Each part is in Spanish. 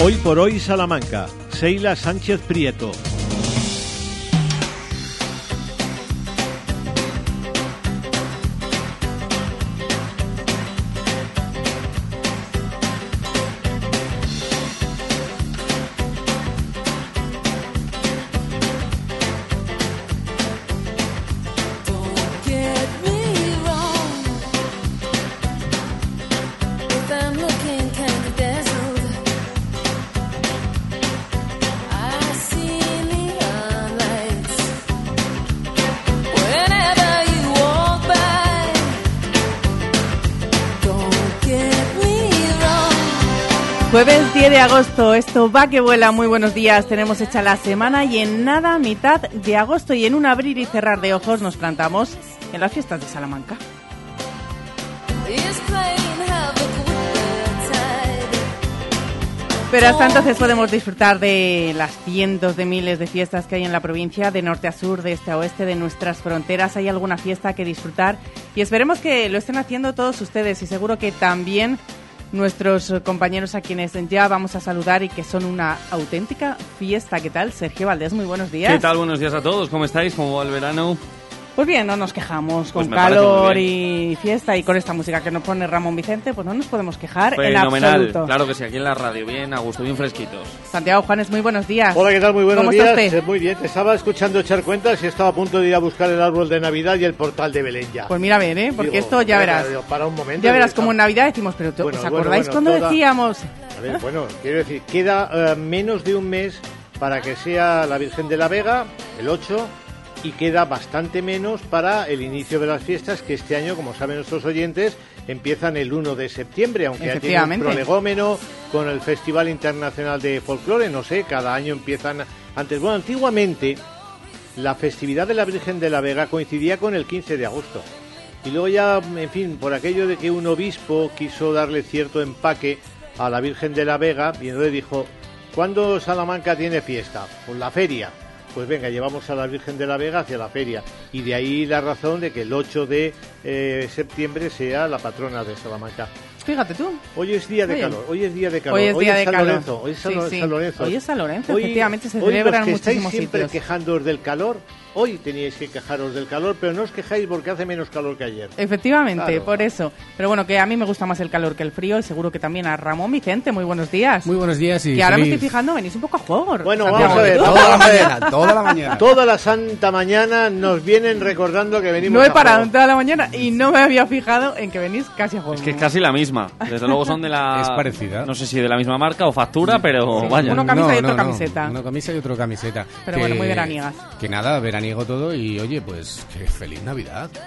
Hoy por hoy Salamanca. Seila Sánchez Prieto. Esto va que vuela, muy buenos días, tenemos hecha la semana y en nada, mitad de agosto y en un abrir y cerrar de ojos nos plantamos en las fiestas de Salamanca. Pero hasta entonces podemos disfrutar de las cientos de miles de fiestas que hay en la provincia, de norte a sur, de este a oeste, de nuestras fronteras. Hay alguna fiesta que disfrutar y esperemos que lo estén haciendo todos ustedes y seguro que también nuestros compañeros a quienes ya vamos a saludar y que son una auténtica fiesta. ¿Qué tal? Sergio Valdés, muy buenos días. ¿Qué tal? Buenos días a todos. ¿Cómo estáis? ¿Cómo va el verano? Pues bien, no nos quejamos. Pues Con parece calor y fiesta y con esta música que nos pone Ramón Vicente, pues no nos podemos quejar en Fenomenal. absoluto. Claro que sí, aquí en la radio. Bien, a gusto, bien fresquitos. Santiago Juanes, muy buenos días. Hola, ¿qué tal? Muy buenos ¿Cómo días. está usted? Muy bien, te estaba escuchando echar cuentas y estaba a punto de ir a buscar el árbol de Navidad y el portal de Belén ya. Pues mira, a ver, ¿eh? Porque Digo, esto ya verás. digo, Para un momento. Ya verás como en Navidad decimos, pero ¿tú- Bueno, ¿os bueno, acordáis bueno, cuando toda- decíamos? A ver, bueno, quiero decir, queda eh, menos de un mes para que sea la Virgen de la Vega, el 8, y queda bastante menos para el inicio de las fiestas, que este año, como saben nuestros oyentes, empiezan el 1 de septiembre, aunque ya tiene un prolegómeno con el Festival Internacional de Folclore, no sé, cada año empiezan antes. Bueno, antiguamente la festividad de la Virgen de la Vega coincidía con el 15 de agosto. Y luego ya, en fin, por aquello de que un obispo quiso darle cierto empaque a la Virgen de la Vega, y entonces dijo, ¿cuándo Salamanca tiene fiesta? Pues la feria. Pues venga, llevamos a la Virgen de la Vega hacia la feria. Y de ahí la razón de que el 8 de eh, septiembre sea la patrona de Salamanca. Fíjate tú. Hoy es día de Oye. calor, hoy es día de calor. Hoy es día de San calor. Lorenzo, hoy es San, Sí, sí. San Lorenzo. Hoy es San Lorenzo, Hoy- efectivamente, se hoy celebra los que estáis muchísimos siempre sitios. quejándoos del calor, hoy teníais que quejaros del calor, pero no os quejáis porque hace menos calor que ayer. Efectivamente, Claro. por eso. Pero bueno, que a mí me gusta más el calor que el frío y seguro que también a Ramón Vicente. Muy buenos días. Muy buenos días y que ahora me estoy fijando, venís un poco a juego. Bueno, Santiago. vamos a ver, Toda la mañana, toda la mañana. Toda la santa mañana nos vienen recordando que venimos No he parado en toda la mañana y no me había fijado en que venís casi a juego. Es que es casi la misma. Desde luego son de la... Es parecida. No sé si de la misma marca o factura, pero vaya. Uno camisa y otro camiseta. Uno camisa y otro camiseta. Pero bueno, muy veraniegas. Que nada, veraniego todo y oye, pues que feliz Navidad.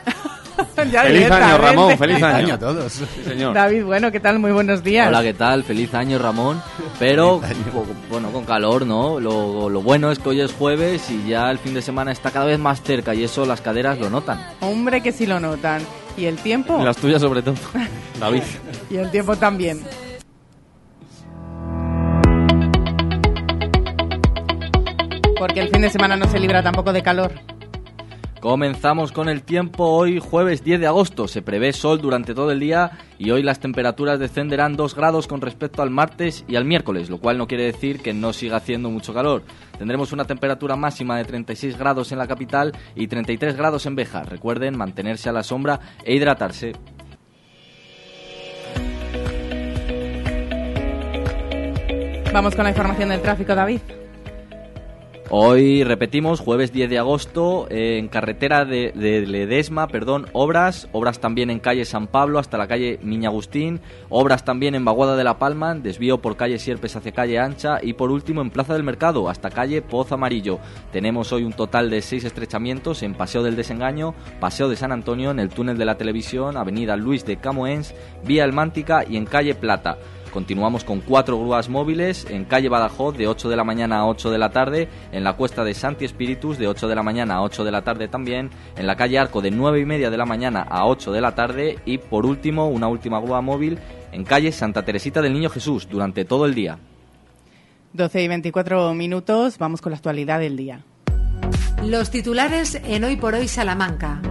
Ya Feliz año. Ramón, feliz año. a todos. Sí, señor. David, bueno, ¿qué tal? Muy buenos días. Hola, ¿qué tal? Feliz año, Ramón. Pero, po- bueno, con calor, ¿no? Lo, lo bueno es que hoy es jueves y ya el fin de semana está cada vez más cerca y eso las caderas lo notan. Hombre, que sí lo notan. ¿Y el tiempo? Las tuyas sobre todo. David. Y el tiempo también. Porque el fin de semana no se libra tampoco de calor. Comenzamos con el tiempo hoy jueves 10 de agosto. Se prevé sol durante todo el día y hoy las temperaturas descenderán 2 grados con respecto al martes y al miércoles, lo cual no quiere decir que no siga haciendo mucho calor. Tendremos una temperatura máxima de 36 grados en la capital y 33 grados en Béjar. Recuerden mantenerse a la sombra e hidratarse. Vamos con la información del tráfico, David. Hoy repetimos, jueves 10 de agosto, en carretera de, de Ledesma, perdón, obras, obras también en calle San Pablo hasta la calle Niña Agustín, obras también en Vaguada de la Palma, desvío por calle Sierpes hacia calle Ancha y por último en Plaza del Mercado hasta calle Poz Amarillo. Tenemos hoy un total de seis estrechamientos en Paseo del Desengaño, Paseo de San Antonio, en el túnel de la televisión, Avenida Luis de Camoens, Vía El Mántica y en calle Plata. Continuamos con cuatro grúas móviles en calle Badajoz de 8 de la mañana a 8 de la tarde, en la cuesta de Santi Espíritus de 8 de la mañana a 8 de la tarde también, en la calle Arco de 9 y media de la mañana a 8 de la tarde y por último una última grúa móvil en calle Santa Teresita del Niño Jesús durante todo el día. 12 y 24 minutos, vamos con la actualidad del día. Los titulares en Hoy por Hoy Salamanca.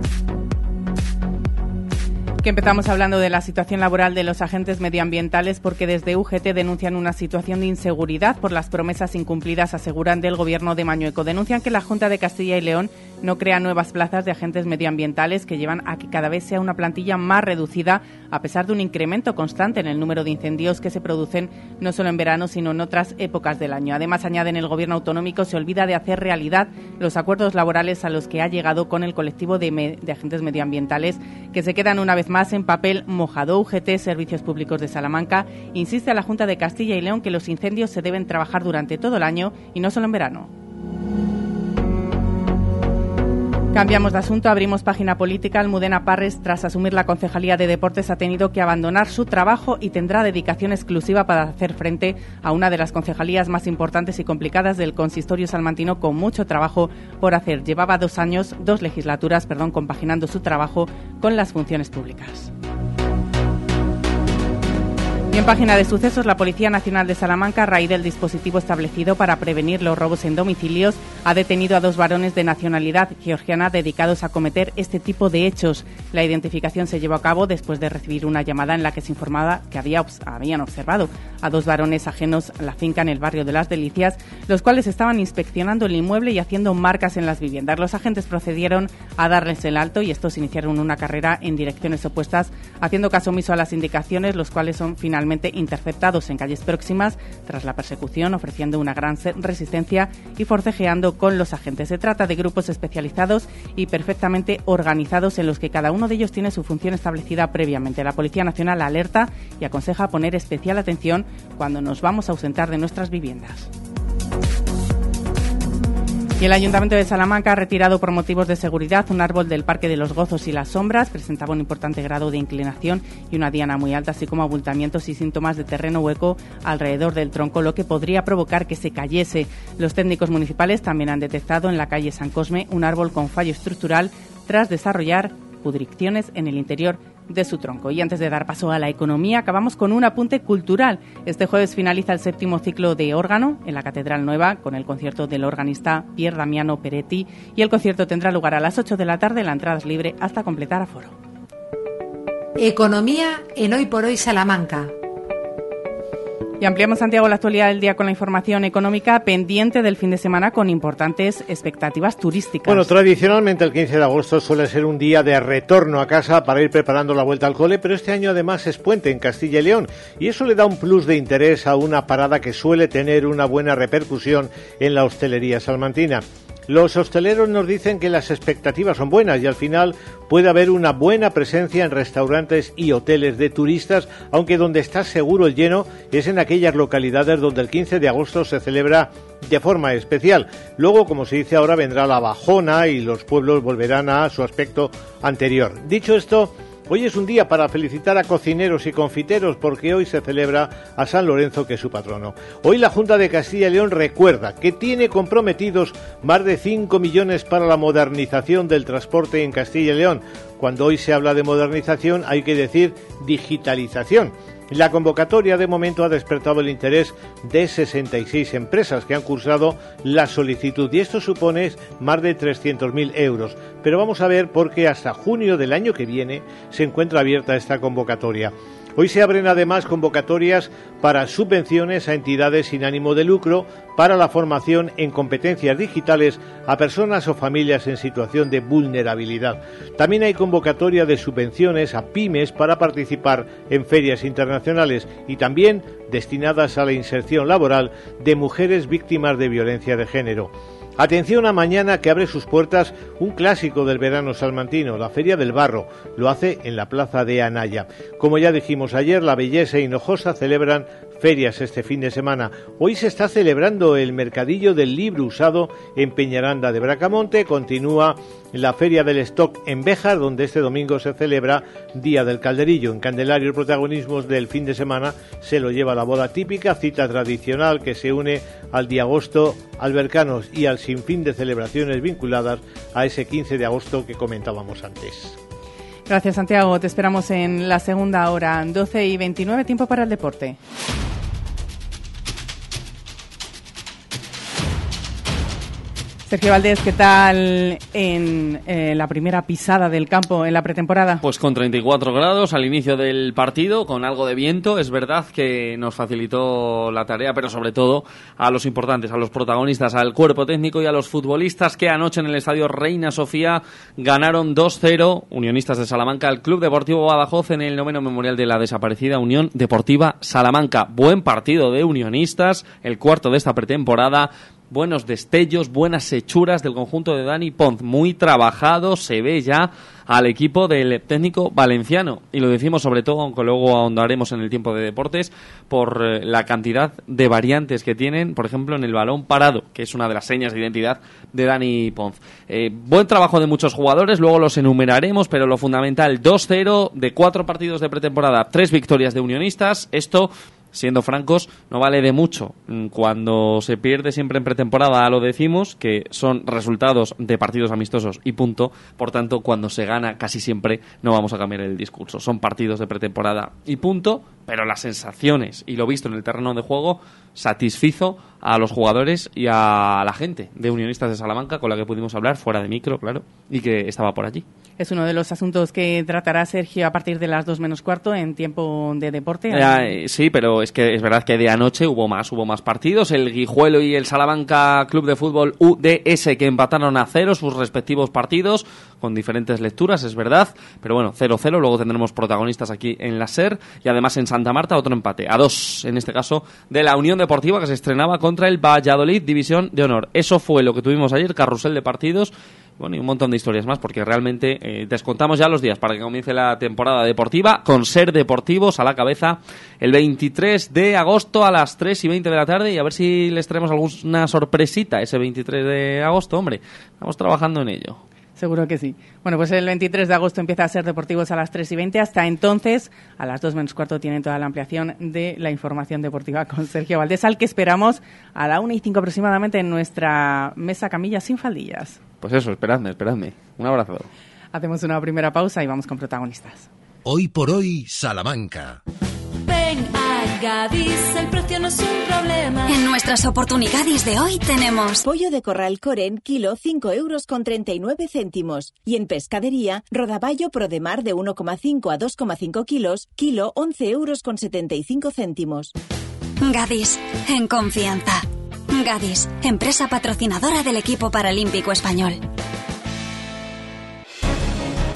Que empezamos hablando de la situación laboral de los agentes medioambientales porque desde UGT denuncian una situación de inseguridad por las promesas incumplidas, aseguran del gobierno de Mañueco. Denuncian que la Junta de Castilla y León no crea nuevas plazas de agentes medioambientales que llevan a que cada vez sea una plantilla más reducida a pesar de un incremento constante en el número de incendios que se producen no solo en verano sino en otras épocas del año. Además, añaden el gobierno autonómico se olvida de hacer realidad los acuerdos laborales a los que ha llegado con el colectivo de, de agentes medioambientales que se quedan una vez más más en papel mojado. UGT Servicios Públicos de Salamanca insiste a la Junta de Castilla y León que los incendios se deben trabajar durante todo el año y no solo en verano. Cambiamos de asunto, abrimos página política. Almudena Parres, tras asumir la Concejalía de Deportes, ha tenido que abandonar su trabajo y tendrá dedicación exclusiva para hacer frente a una de las concejalías más importantes y complicadas del consistorio salmantino, con mucho trabajo por hacer. Llevaba dos años, dos legislaturas, perdón, compaginando su trabajo con las funciones públicas. Y en página de sucesos, la Policía Nacional de Salamanca, a raíz del dispositivo establecido para prevenir los robos en domicilios, ha detenido a dos varones de nacionalidad georgiana dedicados a cometer este tipo de hechos. La identificación se llevó a cabo después de recibir una llamada en la que se informaba que había, habían observado a dos varones ajenos a la finca en el barrio de Las Delicias, los cuales estaban inspeccionando el inmueble y haciendo marcas en las viviendas. Los agentes procedieron a darles el alto y estos iniciaron una carrera en direcciones opuestas, haciendo caso omiso a las indicaciones, los cuales son finalmente interceptados en calles próximas tras la persecución, ofreciendo una gran resistencia y forcejeando con los agentes. Se trata de grupos especializados y perfectamente organizados en los que cada uno de ellos tiene su función establecida previamente. La Policía Nacional alerta y aconseja poner especial atención cuando nos vamos a ausentar de nuestras viviendas. El Ayuntamiento de Salamanca ha retirado por motivos de seguridad un árbol del Parque de los Gozos y las Sombras. Presentaba un importante grado de inclinación y una diana muy alta, así como abultamientos y síntomas de terreno hueco alrededor del tronco, lo que podría provocar que se cayese. Los técnicos municipales también han detectado en la calle San Cosme un árbol con fallo estructural tras desarrollar pudricciones en el interior de su tronco. Y antes de dar paso a la economía, acabamos con un apunte cultural. Este jueves finaliza el séptimo ciclo de órgano en la Catedral Nueva con el concierto del organista Pier Damiano Peretti y el concierto tendrá lugar a las 8 de la tarde. La entrada es libre hasta completar aforo. Economía en Hoy por Hoy Salamanca. Y ampliamos, Santiago, la actualidad del día con la información económica pendiente del fin de semana con importantes expectativas turísticas. Bueno, tradicionalmente el 15 de agosto suele ser un día de retorno a casa para ir preparando la vuelta al cole, pero este año además es puente en Castilla y León y eso le da un plus de interés a una parada que suele tener una buena repercusión en la hostelería salmantina. Los hosteleros nos dicen que las expectativas son buenas y al final puede haber una buena presencia en restaurantes y hoteles de turistas, aunque donde está seguro el lleno es en aquellas localidades donde el 15 de agosto se celebra de forma especial. Luego, como se dice ahora, vendrá la bajona y los pueblos volverán a su aspecto anterior. Dicho esto, Hoy es un día para felicitar a cocineros y confiteros porque hoy se celebra a San Lorenzo, que es su patrono. Hoy la Junta de Castilla y León recuerda que tiene comprometidos más de 5 millones para la modernización del transporte en Castilla y León. Cuando hoy se habla de modernización hay que decir digitalización la convocatoria de momento ha despertado el interés de 66 empresas que han cursado la solicitud y esto supone más de 300.000 euros. Pero vamos a ver por qué hasta junio del año que viene se encuentra abierta esta convocatoria. Hoy se abren además convocatorias para subvenciones a entidades sin ánimo de lucro para la formación en competencias digitales a personas o familias en situación de vulnerabilidad. También hay convocatoria de subvenciones a pymes para participar en ferias internacionales y también destinadas a la inserción laboral de mujeres víctimas de violencia de género. Atención a mañana que abre sus puertas un clásico del verano salmantino, la Feria del Barro. Lo hace en la Plaza de Anaya. Como ya dijimos ayer, la Belleza y Hinojosa celebran ferias este fin de semana. Hoy se está celebrando el Mercadillo del Libro Usado en Peñaranda de Bracamonte. Continúa la Feria del Stock en Béjar, donde este domingo se celebra Día del Calderillo. En Candelario el protagonismo del fin de semana se lo lleva la boda típica, cita tradicional que se une al día agosto albercanos y al sinfín de celebraciones vinculadas a ese 15 de agosto que comentábamos antes. Gracias, Santiago. Te esperamos en la segunda hora, 12 y 29, tiempo para el deporte. Sergio Valdés, ¿qué tal en eh, la primera pisada del campo en la pretemporada? Pues con 34 grados al inicio del partido, con algo de viento. Es verdad que nos facilitó la tarea, pero sobre todo a los importantes, a los protagonistas, al cuerpo técnico y a los futbolistas que anoche en el estadio Reina Sofía ganaron 2-0, Unionistas de Salamanca, al Club Deportivo Badajoz en el noveno memorial de la desaparecida Unión Deportiva Salamanca. Buen partido de Unionistas, el cuarto de esta pretemporada buenos destellos, buenas hechuras del conjunto de Dani Pons. Muy trabajado, se ve ya al equipo del técnico valenciano. Y lo decimos sobre todo, aunque luego ahondaremos en el tiempo de deportes, por eh, la cantidad de variantes que tienen, por ejemplo, en el balón parado, que es una de las señas de identidad de Dani Pons. Eh, buen trabajo de muchos jugadores, luego los enumeraremos, pero lo fundamental, 2-0 de cuatro partidos de pretemporada, tres victorias de unionistas. Esto siendo francos, no vale de mucho. Mm, cuando se pierde siempre en pretemporada, lo decimos, que son resultados de partidos amistosos y punto. Por tanto, cuando se gana, casi siempre no vamos a cambiar el discurso. Son partidos de pretemporada y punto, pero las sensaciones y lo visto en el terreno de juego satisfizo a los jugadores y a la gente de Unionistas de Salamanca con la que pudimos hablar fuera de micro, claro, y que estaba por allí. Es uno de los asuntos que tratará Sergio a partir de las dos menos cuarto en tiempo de deporte. Eh, sí, pero es que es verdad que de anoche hubo más, hubo más partidos. El Guijuelo y el Salamanca Club de Fútbol UDS que empataron a cero sus respectivos partidos con diferentes lecturas, es verdad. Pero bueno, 0-0. Luego tendremos protagonistas aquí en la SER y además en Santa Marta otro empate. A dos, en este caso, de la Unión Deportiva que se estrenaba contra el Valladolid División de Honor. Eso fue lo que tuvimos ayer, carrusel de partidos bueno, y un montón de historias más, porque realmente eh, descontamos ya los días para que comience la temporada deportiva, con Ser Deportivos a la cabeza el 23 de agosto a las 3 y 20 de la tarde, y a ver si les traemos alguna sorpresita ese 23 de agosto, hombre. Estamos trabajando en ello. Seguro que sí. Bueno, pues el 23 de agosto empieza a ser Deportivos a las 3 y 20. Hasta entonces, a las 2 menos cuarto, tienen toda la ampliación de la información deportiva con Sergio Valdés, al que esperamos a la 1 y 5 aproximadamente en nuestra mesa camilla sin faldillas. Pues eso, esperadme, esperadme. Un abrazo. Hacemos una primera pausa y vamos con protagonistas. Hoy por hoy, Salamanca. Ven a Gadis, el precio no es un problema. En nuestras oportunidades de hoy tenemos pollo de corral Coren, kilo 5 euros con 39 céntimos. Y en pescadería, rodaballo Prodemar de 1,5 a 2,5 kilos, kilo 11 euros con 75 céntimos. Gadis, en confianza. Gadis, empresa patrocinadora del equipo paralímpico español.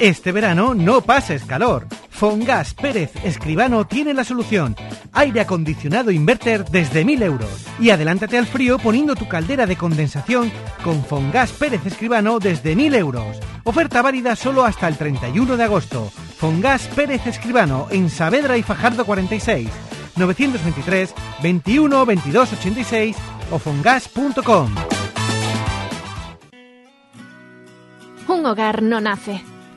Este verano no pases calor. Fongas Pérez Escribano tiene la solución. Aire acondicionado inverter desde 1000 euros. Y adelántate al frío poniendo tu caldera de condensación con Fongas Pérez Escribano desde 1000 euros. Oferta válida solo hasta el 31 de agosto. Fongas Pérez Escribano en Saavedra y Fajardo 46. 923 21 22 86 o fongas.com. Un hogar no nace,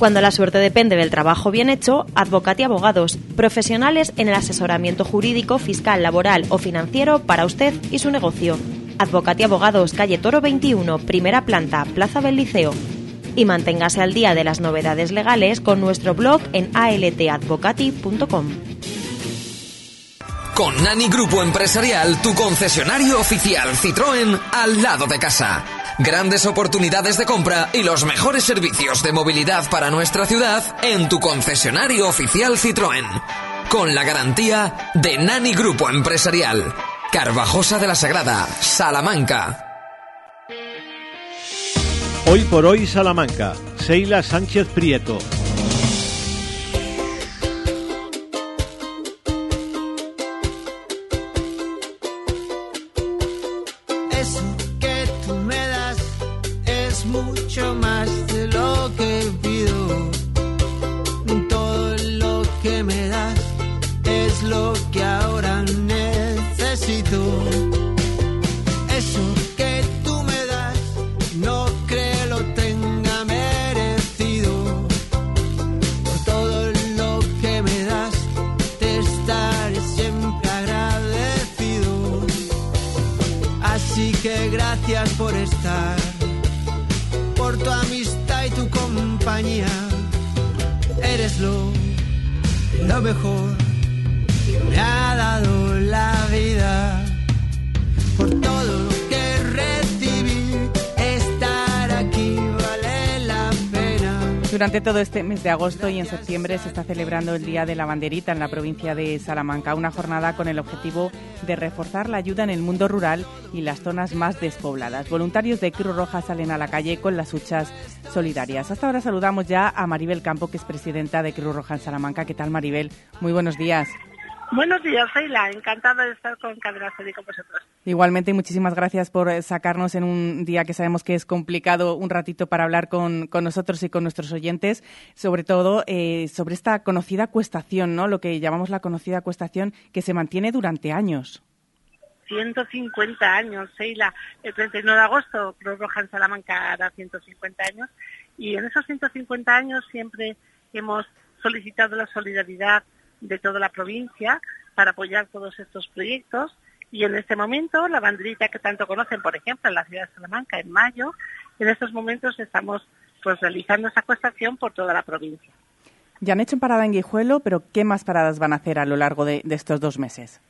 Cuando la suerte depende del trabajo bien hecho, Advocati Abogados, profesionales en el asesoramiento jurídico, fiscal, laboral o financiero para usted y su negocio. Advocati Abogados, calle Toro 21, primera planta, Plaza del Liceo. Y manténgase al día de las novedades legales con nuestro blog en altadvocati.com. Con Nani Grupo Empresarial, tu concesionario oficial Citroën al lado de casa. Grandes oportunidades de compra y los mejores servicios de movilidad para nuestra ciudad en tu concesionario oficial Citroën. Con la garantía de Nani Grupo Empresarial. Carvajosa de la Sagrada, Salamanca. Hoy por hoy Salamanca. Seila Sánchez Prieto. Durante todo este mes de agosto y en septiembre se está celebrando el Día de la Banderita en la provincia de Salamanca, una jornada con el objetivo de reforzar la ayuda en el mundo rural y las zonas más despobladas. Voluntarios de Cruz Roja salen a la calle con las huchas solidarias. Hasta ahora saludamos ya a Maribel Campo, que es presidenta de Cruz Roja en Salamanca. ¿Qué tal, Maribel? Muy buenos días. Buenos días, Sheila. Encantada de estar con Cadena Serie con vosotros. Igualmente, y muchísimas gracias por eh, sacarnos en un día que sabemos que es complicado un ratito para hablar con, con nosotros y con nuestros oyentes, sobre todo eh, sobre esta conocida cuestación, ¿no? Lo que llamamos la conocida cuestación que se mantiene durante años. 150 años, Sheila. El 31 de agosto, Cruz Roja en Salamanca hará 150 años. Y en esos 150 años siempre hemos solicitado la solidaridad de toda la provincia para apoyar todos estos proyectos. Y en este momento, la banderita que tanto conocen, por ejemplo, en la ciudad de Salamanca, en mayo, en estos momentos estamos pues realizando esa cuestación por toda la provincia. Ya han hecho parada en Guijuelo, pero ¿qué más paradas van a hacer a lo largo de, de estos dos meses?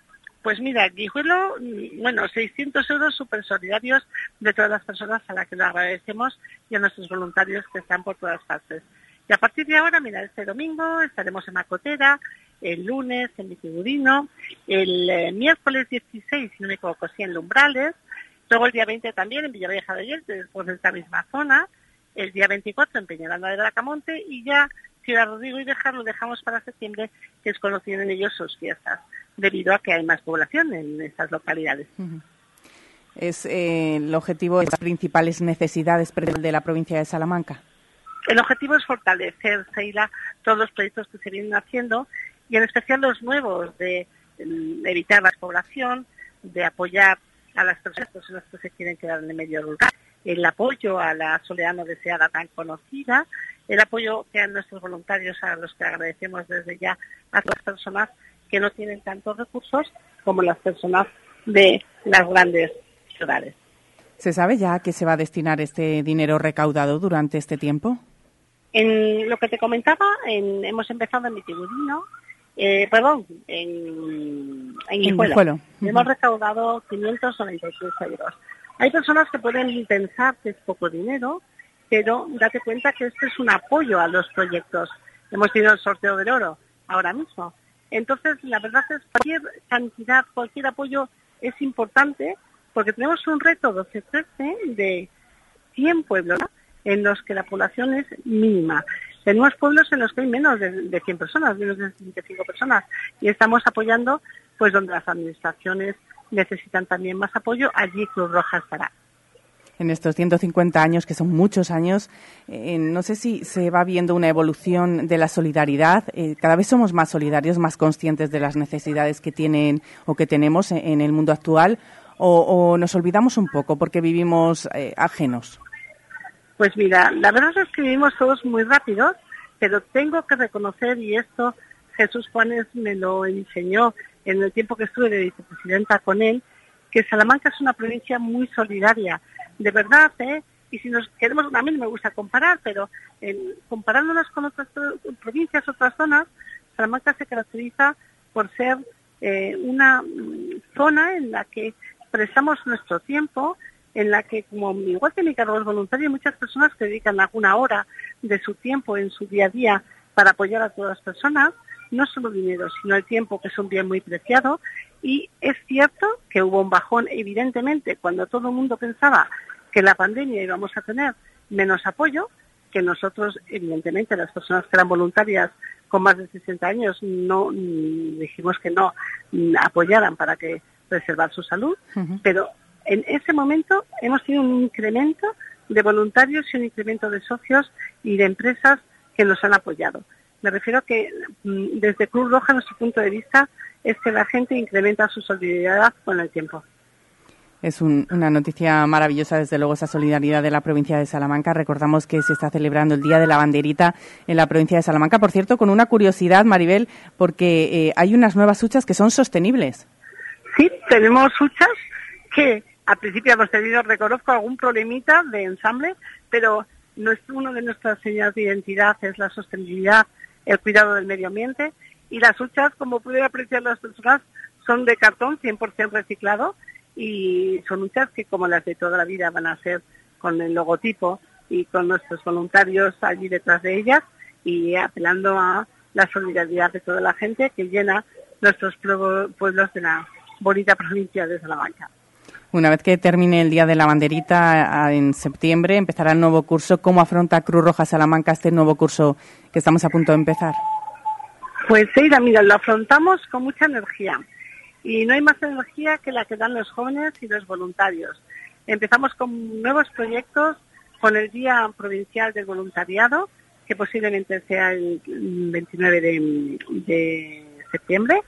Pues mira, Guijuelo, mm, bueno, 600 euros súper solidarios de todas las personas a las que le agradecemos y a nuestros voluntarios que están por todas partes. Y a partir de ahora, mira, este domingo estaremos en Macotera, el lunes en Vitigudino, el eh, miércoles 16, si no me equivoco, sí, en Lumbrales, luego el día 20 también en Villavieja de Ayer, después de esta misma zona, el día 24 en Peñaranda de Bracamonte y ya Ciudad Rodrigo y Dejar lo dejamos para septiembre, que es cuando tienen ellos sus fiestas, debido a que hay más población en estas localidades. Es eh, el objetivo de las principales necesidades de la provincia de Salamanca. El objetivo es fortalecer, Seila, todos los proyectos que se vienen haciendo y en especial los nuevos de mm, evitar la población, de apoyar a las personas que se quieren quedar en el medio rural, el apoyo a la soledad no deseada tan conocida, el apoyo que a nuestros voluntarios, a los que agradecemos desde ya a las personas que no tienen tantos recursos como las personas de las grandes ciudades. ¿Se sabe ya a qué se va a destinar este dinero recaudado durante este tiempo? En lo que te comentaba, en- hemos empezado en Vitigudino, eh, perdón, en, en. Guijuelo. Hemos recaudado 593 euros. Hay personas que pueden pensar que es poco dinero, pero date cuenta que esto es un apoyo a los proyectos. Hemos tenido el sorteo del oro ahora mismo. Entonces, la verdad es que cualquier cantidad, cualquier apoyo es importante porque tenemos un reto 12-13 de 100 pueblos en los que la población es mínima. Tenemos pueblos en los que hay menos de, de 100 personas, menos de 25 personas, y estamos apoyando pues donde las administraciones necesitan también más apoyo, allí Cruz Roja estará. En estos 150 años, que son muchos años, eh, no sé si se va viendo una evolución de la solidaridad. Eh, cada vez somos más solidarios, más conscientes de las necesidades que tienen o que tenemos en, el mundo actual, o, o nos olvidamos un poco porque vivimos eh, ajenos. Pues mira, la verdad es que vivimos todos muy rápidos, pero tengo que reconocer, y esto Jesús Juanes me lo enseñó en el tiempo que estuve de vicepresidenta con él, que Salamanca es una provincia muy solidaria. De verdad, ¿eh? y si nos queremos, a mí no me gusta comparar, pero en- comparándonos con otras pro- provincias, otras zonas, Salamanca se caracteriza por ser eh, una mm, zona en la que prestamos nuestro tiempo, en la que, como igual que mi cargo es voluntario, hay muchas personas que dedican alguna hora de su tiempo en su día a día para apoyar a todas las personas, no solo dinero, sino el tiempo, que es un bien muy preciado. Y es cierto que hubo un bajón, evidentemente, cuando todo el mundo pensaba que la pandemia íbamos a tener menos apoyo, que nosotros, evidentemente, las personas que eran voluntarias con más de 60 años, no mm, dijimos que no mm, apoyaran para que preservar su salud, pero en ese momento hemos tenido un incremento de voluntarios y un incremento de socios y de empresas que nos han apoyado. Me refiero a que mm, desde Cruz Roja nuestro punto de vista es que la gente incrementa su solidaridad con el tiempo. Es un- una noticia maravillosa, desde luego, esa solidaridad de la provincia de Salamanca. Recordamos que se está celebrando el Día de la Banderita en la provincia de Salamanca. Por cierto, con una curiosidad, Maribel, porque eh, hay unas nuevas huchas que son sostenibles. Sí, tenemos huchas que al principio hemos tenido, reconozco, algún problemita de ensamble, pero nuestro, uno de nuestras señas de identidad es la sostenibilidad, el cuidado del medio ambiente y las huchas, como pueden apreciar las personas, son de cartón 100% reciclado y son huchas que como las de toda la vida van a ser con el logotipo y con nuestros voluntarios allí detrás de ellas y apelando a la solidaridad de toda la gente que llena nuestros pueblo- pueblos de la bonita provincia de Salamanca. Una vez que termine el Día de la Banderita en septiembre, empezará el nuevo curso. ¿Cómo afronta Cruz Roja Salamanca este nuevo curso que estamos a punto de empezar? Pues Eira, mira, lo afrontamos con mucha energía y no hay más energía que la que dan los jóvenes y los voluntarios. Empezamos con nuevos proyectos, con el Día Provincial del Voluntariado, que posiblemente sea el 29 de, de septiembre.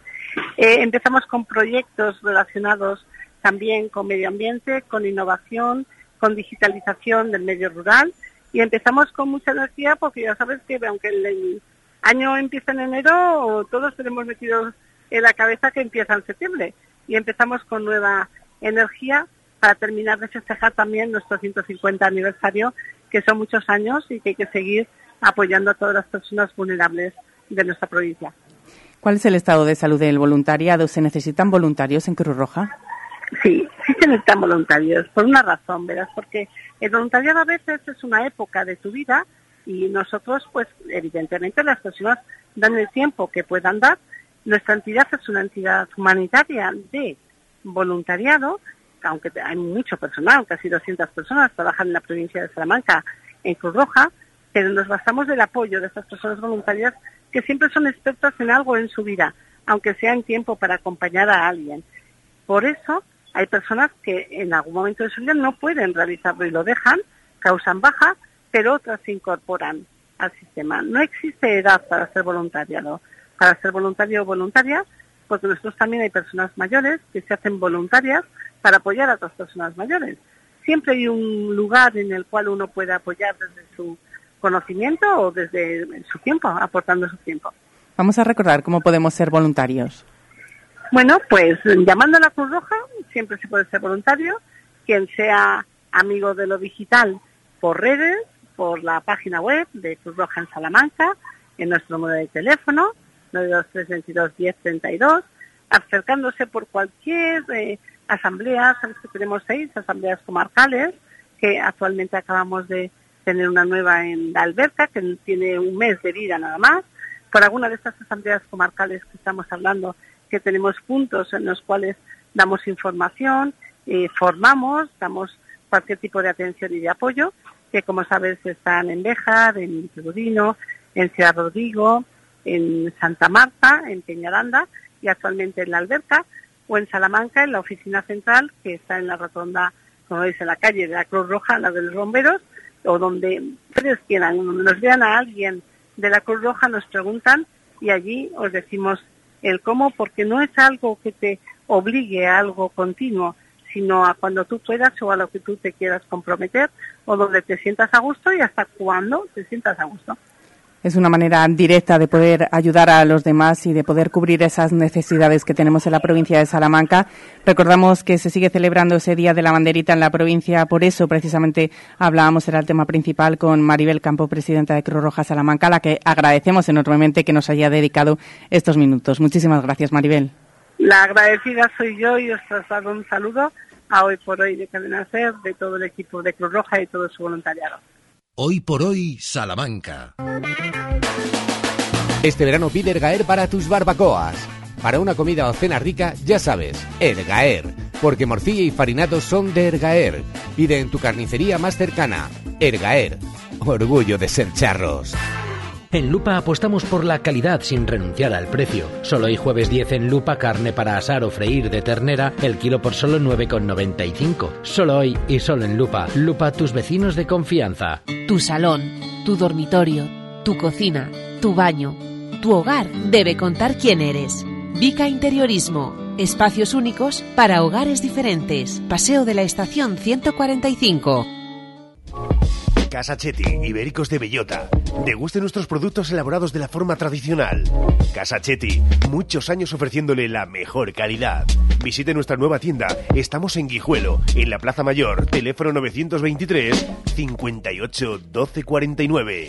Eh, empezamos con proyectos relacionados también con medio ambiente, con innovación, con digitalización del medio rural y empezamos con mucha energía porque ya sabes que aunque el, año empieza en enero, todos tenemos metidos en la cabeza que empieza en septiembre y empezamos con nueva energía para terminar de festejar también nuestro 150 aniversario, que son muchos años y que hay que seguir apoyando a todas las personas vulnerables de nuestra provincia. ¿Cuál es el estado de salud del voluntariado? ¿Se necesitan voluntarios en Cruz Roja? Sí, sí se necesitan voluntarios, por una razón, verás, porque el voluntariado a veces es una época de tu vida y nosotros, pues, evidentemente las personas dan el tiempo que puedan dar. Nuestra entidad es una entidad humanitaria de voluntariado, aunque hay mucho personal, casi 200 personas trabajan en la provincia de Salamanca en Cruz Roja, pero nos basamos del apoyo de estas personas voluntarias que siempre son expertas en algo en su vida, aunque sea en tiempo para acompañar a alguien. Por eso hay personas que en algún momento de su vida no pueden realizarlo y lo dejan, causan baja, pero otras se incorporan al sistema. No existe edad para ser voluntariado. Para ser voluntario o voluntaria, porque nosotros también hay personas mayores que se hacen voluntarias para apoyar a otras personas mayores. Siempre hay un lugar en el cual uno puede apoyar desde su conocimiento o desde su tiempo, aportando su tiempo. Vamos a recordar cómo podemos ser voluntarios. Bueno, pues llamando a la Cruz Roja siempre se puede ser voluntario, quien sea amigo de lo digital por redes, por la página web de Cruz Roja en Salamanca, en nuestro número de teléfono, 923221032, acercándose por cualquier eh, asamblea, sabes que tenemos seis asambleas comarcales, que actualmente acabamos de tener una nueva en la Alberca, que tiene un mes de vida nada más, por alguna de estas asambleas comarcales que estamos hablando, que tenemos puntos en los cuales damos información, eh, formamos, damos cualquier tipo de atención y de apoyo, que como sabes están en Béjar, en Tribudino, en Ciudad Rodrigo, en Santa Marta, en Peñaranda y actualmente en la Alberca, o en Salamanca, en la oficina central, que está en la rotonda, como veis, en la calle de la Cruz Roja, la de los bomberos, o donde ustedes quieran, nos vean a alguien de la Cruz Roja, nos preguntan y allí os decimos el cómo, porque no es algo que te obligue a algo continuo, sino a cuando tú puedas o a lo que tú te quieras comprometer o donde te sientas a gusto y hasta cuando te sientas a gusto. Es una manera directa de poder ayudar a los demás y de poder cubrir esas necesidades que tenemos en la provincia de Salamanca. Recordamos que se sigue celebrando ese Día de la Banderita en la provincia, por eso precisamente hablábamos, era el tema principal, con Maribel Campo, presidenta de Cruz Roja Salamanca, a la que agradecemos enormemente que nos haya dedicado estos minutos. Muchísimas gracias, Maribel. La agradecida soy yo y os traslado un saludo a Hoy por Hoy de Cadena Ser, de todo el equipo de Cruz Roja y todo su voluntariado. Hoy por hoy, Salamanca. Este verano pide Ergaer para tus barbacoas. Para una comida o cena rica, ya sabes, Ergaer. Porque morcilla y farinatos son de Ergaer. Pide en tu carnicería más cercana. Ergaer. Orgullo de ser charros. En Lupa apostamos por la calidad sin renunciar al precio. Solo hoy jueves 10 en Lupa carne para asar o freír de ternera, el kilo por solo 9,95. Solo hoy y solo en Lupa. Lupa tus vecinos de confianza. Tu salón, tu dormitorio, tu cocina, tu baño, tu hogar debe contar quién eres. Vica Interiorismo. Espacios únicos para hogares diferentes. Paseo de la Estación 145. Casa Chetti, Ibéricos de Bellota. Deguste nuestros productos elaborados de la forma tradicional. Casa Chetti, muchos años ofreciéndole la mejor calidad. Visite nuestra nueva tienda. Estamos en Guijuelo, en la Plaza Mayor, teléfono 923 58 12 49.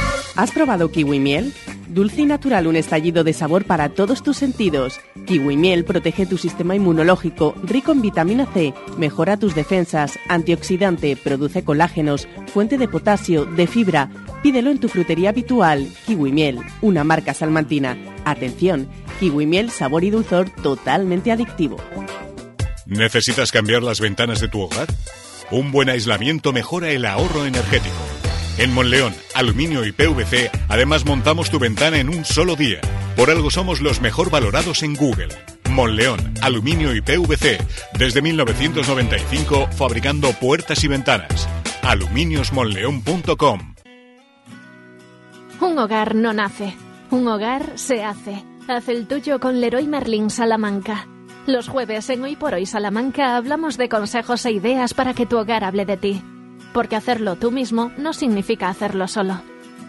¿Has probado kiwi miel? Dulce y natural, un estallido de sabor para todos tus sentidos. Kiwi miel protege tu sistema inmunológico, rico en vitamina C, mejora tus defensas, antioxidante, produce colágenos, fuente de potasio, de fibra. Pídelo en tu frutería habitual. Kiwi miel, una marca salmantina. Atención, kiwi miel, sabor y dulzor totalmente adictivo. ¿Necesitas cambiar las ventanas de tu hogar? Un buen aislamiento mejora el ahorro energético. En Monleón, Aluminio y PVC, además montamos tu ventana en un solo día. Por algo somos los mejor valorados en Google. Monleón, Aluminio y PVC, desde 1995 fabricando puertas y ventanas. aluminiosmonleón.com Un hogar no nace, un hogar se hace. Haz el tuyo con Leroy Merlin Salamanca. Los jueves en Hoy por Hoy Salamanca hablamos de consejos e ideas para que tu hogar hable de ti porque hacerlo tú mismo no significa hacerlo solo.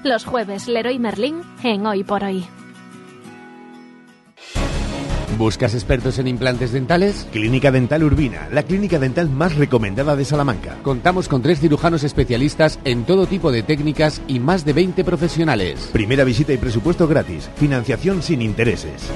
Los jueves Leroy Merlin en Hoy por Hoy. ¿Buscas expertos en implantes dentales? Clínica Dental Urbina, la clínica dental más recomendada de Salamanca. Contamos con tres cirujanos especialistas en todo tipo de técnicas y más de 20 profesionales. Primera visita y presupuesto gratis. Financiación sin intereses.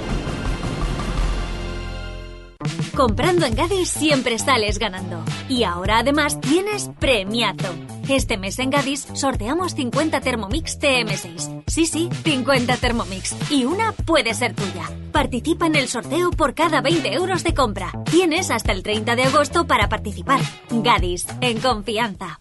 Comprando en Gadis siempre sales ganando. Y ahora además tienes premiazo. Este mes en Gadis sorteamos 50 Thermomix TM6. Sí, sí, 50 Thermomix. Y una puede ser tuya. Participa en el sorteo por cada 20 euros de compra. Tienes hasta el 30 de agosto para participar. Gadis, en confianza.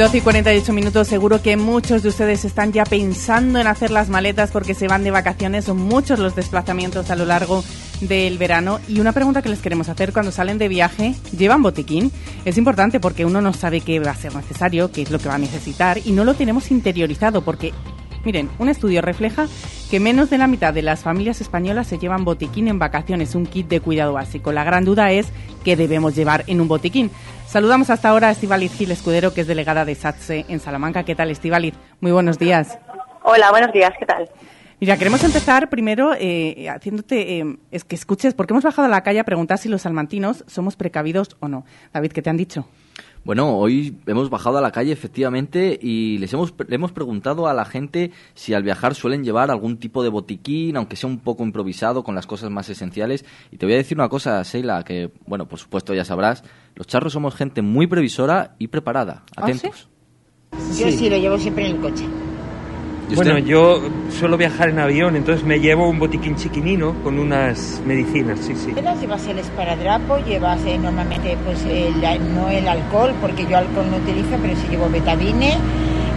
12 y 48 minutos, seguro que muchos de ustedes están ya pensando en hacer las maletas porque se van de vacaciones, son muchos los desplazamientos a lo largo del verano. Y una pregunta que les queremos hacer cuando salen de viaje, ¿llevan botiquín? Es importante porque uno no sabe qué va a ser necesario, qué es lo que va a necesitar y no lo tenemos interiorizado porque Miren, un estudio refleja que menos de la mitad de las familias españolas se llevan botiquín en vacaciones, un kit de cuidado básico. La gran duda es qué debemos llevar en un botiquín. Saludamos hasta ahora a Estivaliz Gil Escudero, que es delegada de SATSE en Salamanca. ¿Qué tal, Estivaliz? Muy buenos días. Hola, buenos días, ¿qué tal? Mira, queremos empezar primero eh, haciéndote eh, es que escuches, porque hemos bajado a la calle a preguntar si los salmantinos somos precavidos o no. David, ¿qué te han dicho? Bueno, hoy hemos bajado a la calle efectivamente y les hemos, le hemos preguntado a la gente si al viajar suelen llevar algún tipo de botiquín, aunque sea un poco improvisado con las cosas más esenciales. Y te voy a decir una cosa, Seila, que, bueno, por supuesto ya sabrás, los charros somos gente muy previsora y preparada. ¿Ah, Atentos. Yo sí lo llevo siempre en el coche. ¿Y Bueno, yo suelo viajar en avión, entonces me llevo un botiquín chiquinino con unas medicinas, sí, sí. Llevas, el esparadrapo, llevas eh, normalmente pues el- no el alcohol, porque yo alcohol no utilizo, pero sí llevo betadine,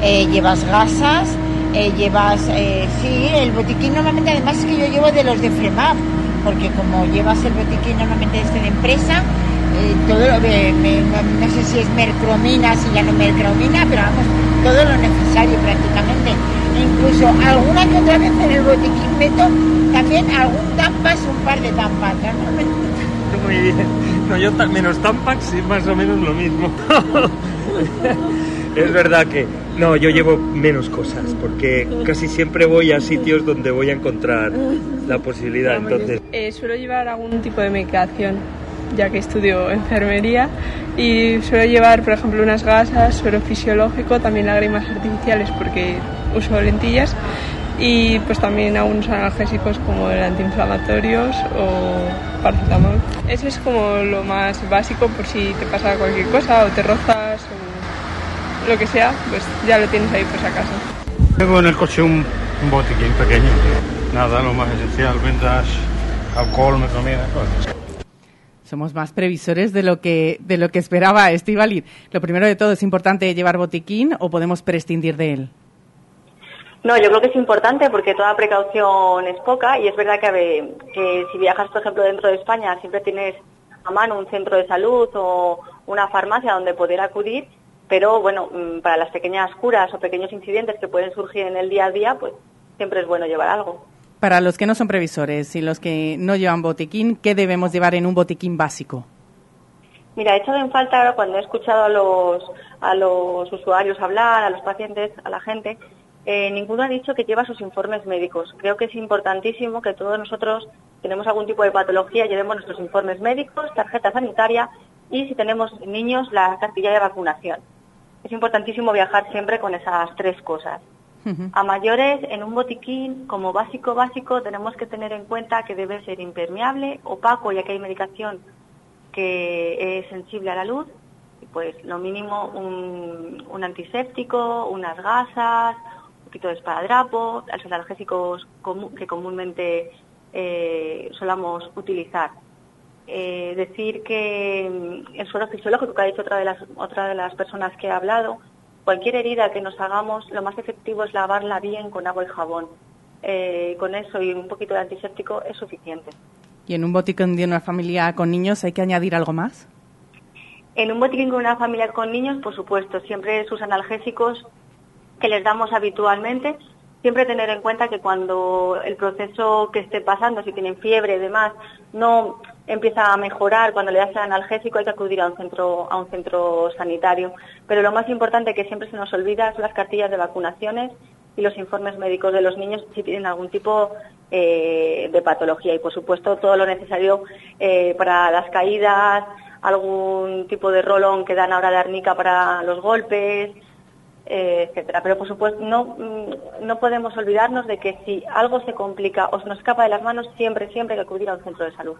eh, llevas gasas, eh, llevas, eh, sí, el botiquín normalmente además es que yo llevo de los de Fremap, porque como llevas el botiquín normalmente este de empresa, eh, todo lo de, me- no, no sé si es mercromina, si ya no mercromina, pero vamos, todo lo necesario prácticamente. Incluso alguna que otra vez en el botiquín meto también algún tampas, un par de tampas, normalmente. Muy bien. No, yo menos Tampax, sí, más o menos lo mismo. es verdad que no, yo llevo menos cosas porque casi siempre voy a sitios donde voy a encontrar la posibilidad. Entonces, Eh, suelo llevar algún tipo de medicación, ya que estudio enfermería, y suelo llevar, por ejemplo, unas gasas, suero fisiológico, también lágrimas artificiales porque uso lentillas, y pues también algunos analgésicos como el antiinflamatorios o paracetamol. Eso es como lo más básico por si te pasa cualquier cosa o te rozas o lo que sea, pues ya lo tienes ahí por si acaso. Tengo en el coche un, un botiquín pequeño. Nada, lo más esencial, ventas, alcohol, comida, cosas. Somos más previsores de lo que de lo que esperaba Estivali. Lo primero de todo, ¿es importante llevar botiquín o podemos prescindir de él? No, yo creo que es importante porque toda precaución es poca y es verdad que, que si viajas, por ejemplo, dentro de España, siempre tienes a mano un centro de salud o una farmacia donde poder acudir, pero bueno, mm, para las pequeñas curas o pequeños incidentes que pueden surgir en el día a día, pues siempre es bueno llevar algo. Para los que no son previsores y los que no llevan botiquín, ¿qué debemos llevar en un botiquín básico? Mira, he echado en falta ahora cuando he escuchado a los, a los usuarios hablar, a los pacientes, a la gente, eh, ninguno ha dicho que lleva sus informes médicos. Creo que es importantísimo que todos nosotros tenemos algún tipo de patología, llevemos nuestros informes médicos, tarjeta sanitaria y si tenemos niños, la cartilla de vacunación. Es importantísimo viajar siempre con esas tres cosas. A mayores, en un botiquín, como básico básico, tenemos que tener en cuenta que debe ser impermeable, opaco, ya que hay medicación que es sensible a la luz, pues lo mínimo un, antiséptico, unas gasas, un poquito de esparadrapo, los analgésicos que comúnmente eh, solamos utilizar. Eh, decir que mm, el suelo fisiológico, que ha dicho otra de las otra de las personas que ha hablado, cualquier herida que nos hagamos, lo más efectivo es lavarla bien con agua y jabón. Eh, con eso y un poquito de antiséptico es suficiente. ¿Y en un botiquín de una familia con niños hay que añadir algo más? En un botiquín con una familia con niños, por supuesto, siempre sus analgésicos que les damos habitualmente, siempre tener en cuenta que cuando el proceso que esté pasando, si tienen fiebre y demás, no empieza a mejorar, cuando le das el analgésico hay que acudir a un centro, a un centro sanitario. Pero lo más importante que siempre se nos olvida son las cartillas de vacunaciones y los informes médicos de los niños si tienen algún tipo eh, de patología y por supuesto todo lo necesario eh, para las caídas, algún tipo de rolón que dan ahora de arnica para los golpes, eh, etcétera. Pero por supuesto no, mm, no podemos olvidarnos de que si algo se complica o se nos escapa de las manos, siempre, siempre hay que acudir a un centro de salud.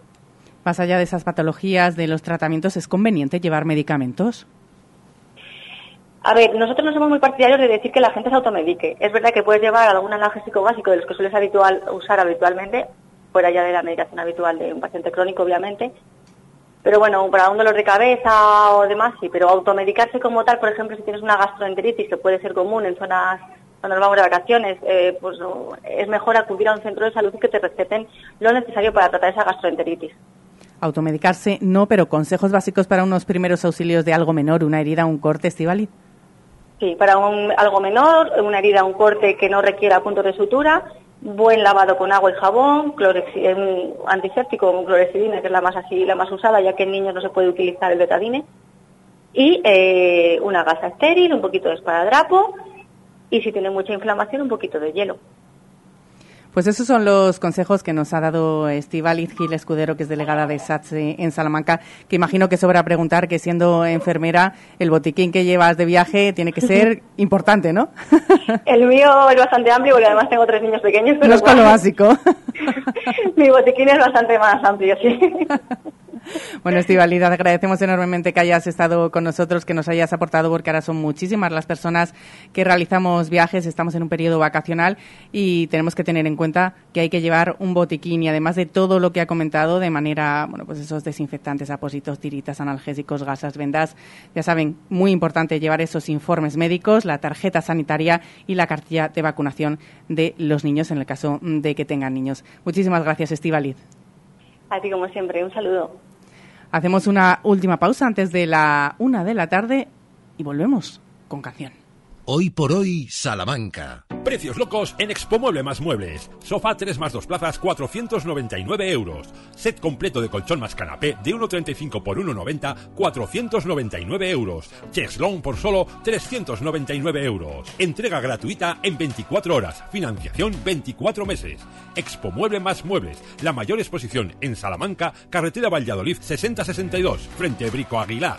Más allá de esas patologías, de los tratamientos, ¿es conveniente llevar medicamentos? A ver, nosotros no somos muy partidarios de decir que la gente se automedique. Es verdad que puedes llevar algún analgésico básico de los que sueles usar habitualmente, fuera ya de la medicación habitual de un paciente crónico, obviamente. Pero bueno, para un dolor de cabeza o demás, sí. Pero automedicarse como tal, por ejemplo, si tienes una gastroenteritis, que puede ser común en zonas cuando nos vamos de vacaciones, eh, pues es mejor acudir a un centro de salud y que te receten lo necesario para tratar esa gastroenteritis. Automedicarse no, pero consejos básicos para unos primeros auxilios de algo menor, una herida, un corte, Estivali. Sí, para un, algo menor, una herida, un corte que no requiera puntos de sutura, buen lavado con agua y jabón, eh, un antiséptico con clorexidina, que es la más así, la más usada, ya que en niños no se puede utilizar el betadine, y eh, una gasa estéril, un poquito de esparadrapo, y si tiene mucha inflamación, un poquito de hielo. Pues esos son los consejos que nos ha dado Estivaliz Gil Escudero, que es delegada de SATSE en Salamanca, que imagino que sobra preguntar que siendo enfermera, el botiquín que llevas de viaje tiene que ser importante, ¿no? El mío es bastante amplio porque además tengo tres niños pequeños. No pero es con lo básico. Mi botiquín es bastante más amplio, sí. Bueno, Estivaliz, agradecemos enormemente que hayas estado con nosotros, que nos hayas aportado, porque ahora son muchísimas las personas que realizamos viajes, estamos en un periodo vacacional y tenemos que tener en cuenta que hay que llevar un botiquín y además de todo lo que ha comentado de manera, bueno, pues esos desinfectantes, apósitos, tiritas, analgésicos, gasas, vendas, ya saben, muy importante llevar esos informes médicos, la tarjeta sanitaria y la cartilla de vacunación de los niños en el caso de que tengan niños. Muchísimas gracias, Estivaliz. A ti, como siempre, un saludo. Hacemos una última pausa antes de la una de la tarde y volvemos con canción. Hoy por hoy, Salamanca. Precios locos en Expo Mueble más Muebles. Sofá 3 más 2 plazas, 499 euros. Set completo de colchón más canapé de 1,35 por 1,90, 499 euros. Cheslong por solo 399 euros. Entrega gratuita en 24 horas. Financiación 24 meses. Expo Mueble más Muebles. La mayor exposición en Salamanca, carretera Valladolid 6062, frente Brico Aguilar.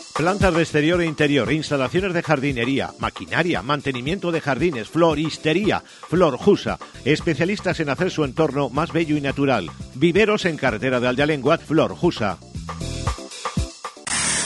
Plantas de exterior e interior, instalaciones de jardinería, maquinaria, mantenimiento de jardines, floristería, Flor Jusa, especialistas en hacer su entorno más bello y natural. Viveros en carretera de Aldealengua, Flor Jusa.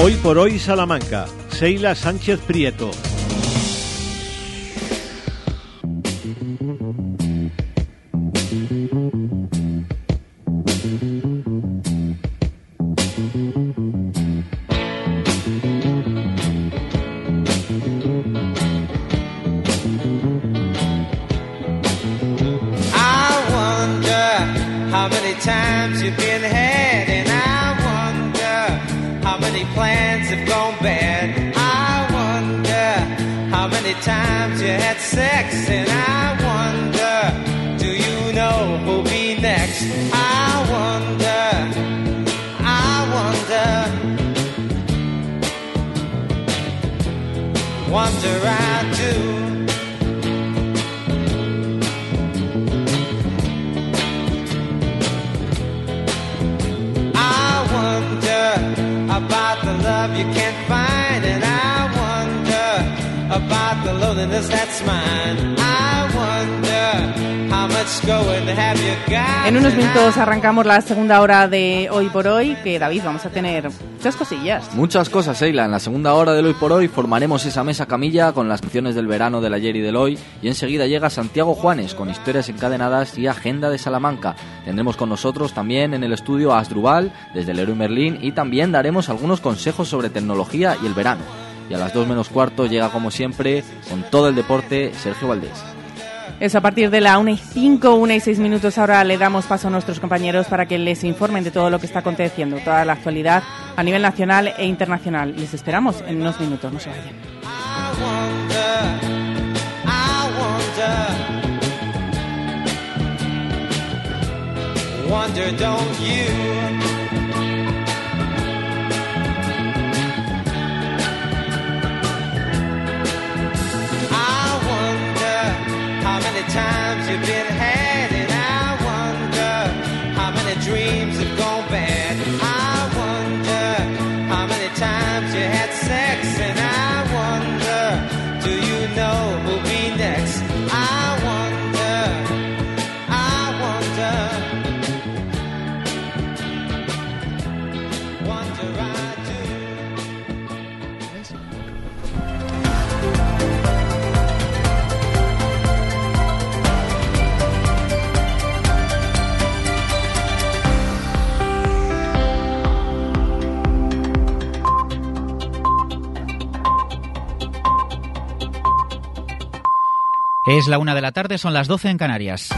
Hoy por hoy Salamanca, Seila Sánchez Prieto. Times you've been times you had sex, and I wonder, do you know who'll be next? I wonder, I wonder, wonder I do. En unos minutos arrancamos la segunda hora de Hoy por Hoy, que David, vamos a tener muchas cosillas. Muchas cosas, Eila. En la segunda hora del hoy por hoy formaremos esa mesa camilla con las canciones del verano, del ayer y del hoy. Y enseguida llega Santiago Juanes con historias encadenadas y agenda de Salamanca. Tendremos con nosotros también en el estudio a Asdrubal desde Leroy Merlin y también daremos algunos consejos sobre tecnología y el verano. Y a las 2 menos cuarto llega como siempre con todo el deporte Sergio Valdés. Eso a partir de la 1 y 5, 1 y 6 minutos. Ahora le damos paso a nuestros compañeros para que les informen de todo lo que está aconteciendo, toda la actualidad a nivel nacional e internacional. Les esperamos en unos minutos, no se vayan. Wonder, don't you? Many times you've been had, Es la una de la tarde, son las 12 en Canarias.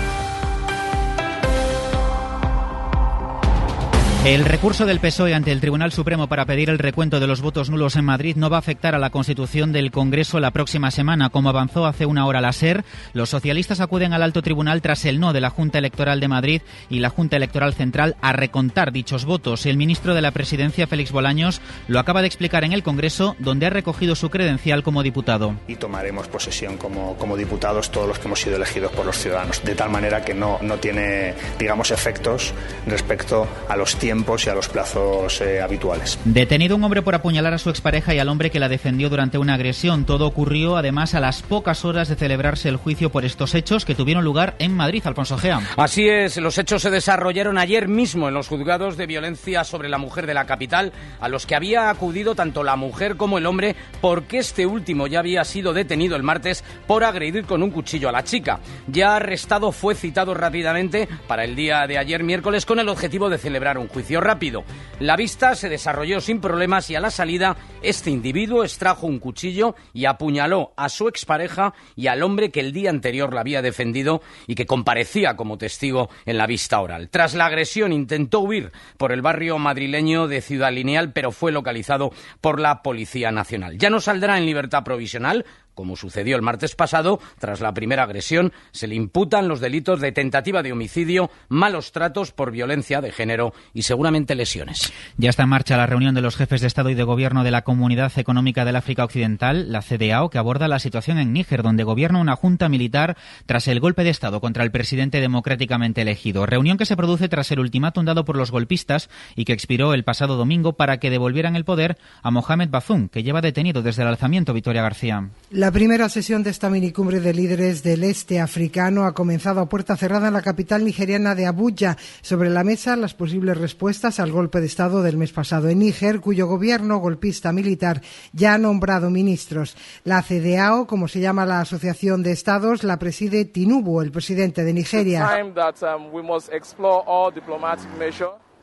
El recurso del PSOE ante el Tribunal Supremo para pedir el recuento de los votos nulos en Madrid no va a afectar a la constitución del Congreso la próxima semana. Como avanzó hace una hora la SER, los socialistas acuden al alto tribunal tras el no de la Junta Electoral de Madrid y la Junta Electoral Central a recontar dichos votos. El ministro de la Presidencia, Félix Bolaños, lo acaba de explicar en el Congreso, donde ha recogido su credencial como diputado. Y tomaremos posesión como, como diputados todos los que hemos sido elegidos por los ciudadanos, de tal manera que no, no tiene, digamos, efectos respecto a los tiempos tiempos y a los plazos eh, habituales. Detenido un hombre por apuñalar a su expareja y al hombre que la defendió durante una agresión. Todo ocurrió además a las pocas horas de celebrarse el juicio por estos hechos que tuvieron lugar en Madrid, Alfonso Gea. Así es, los hechos se desarrollaron ayer mismo en los juzgados de violencia sobre la mujer de la capital, a los que había acudido tanto la mujer como el hombre, porque este último ya había sido detenido el martes por agredir con un cuchillo a la chica. Ya arrestado fue citado rápidamente para el día de ayer miércoles con el objetivo de celebrar un juicio rápido. La vista se desarrolló sin problemas y a la salida este individuo extrajo un cuchillo y apuñaló a su expareja y al hombre que el día anterior la había defendido y que comparecía como testigo en la vista oral. Tras la agresión intentó huir por el barrio madrileño de Ciudad Lineal, pero fue localizado por la Policía Nacional. Ya no saldrá en libertad provisional, como sucedió el martes pasado, tras la primera agresión, se le imputan los delitos de tentativa de homicidio, malos tratos por violencia de género y seguramente lesiones. Ya está en marcha la reunión de los jefes de Estado y de Gobierno de la Comunidad Económica del África Occidental, la CDAO, que aborda la situación en Níger, donde gobierna una junta militar tras el golpe de Estado contra el presidente democráticamente elegido. Reunión que se produce tras el ultimátum dado por los golpistas y que expiró el pasado domingo para que devolvieran el poder a Mohamed Bazoum, que lleva detenido desde el alzamiento Victoria García. La primera sesión de esta minicumbre de líderes del este africano ha comenzado a puerta cerrada en la capital nigeriana de Abuya. Sobre la mesa las posibles respuestas al golpe de Estado del mes pasado en Níger, cuyo gobierno golpista militar ya ha nombrado ministros. La CDAO, como se llama la Asociación de Estados, la preside Tinubu, el presidente de Nigeria.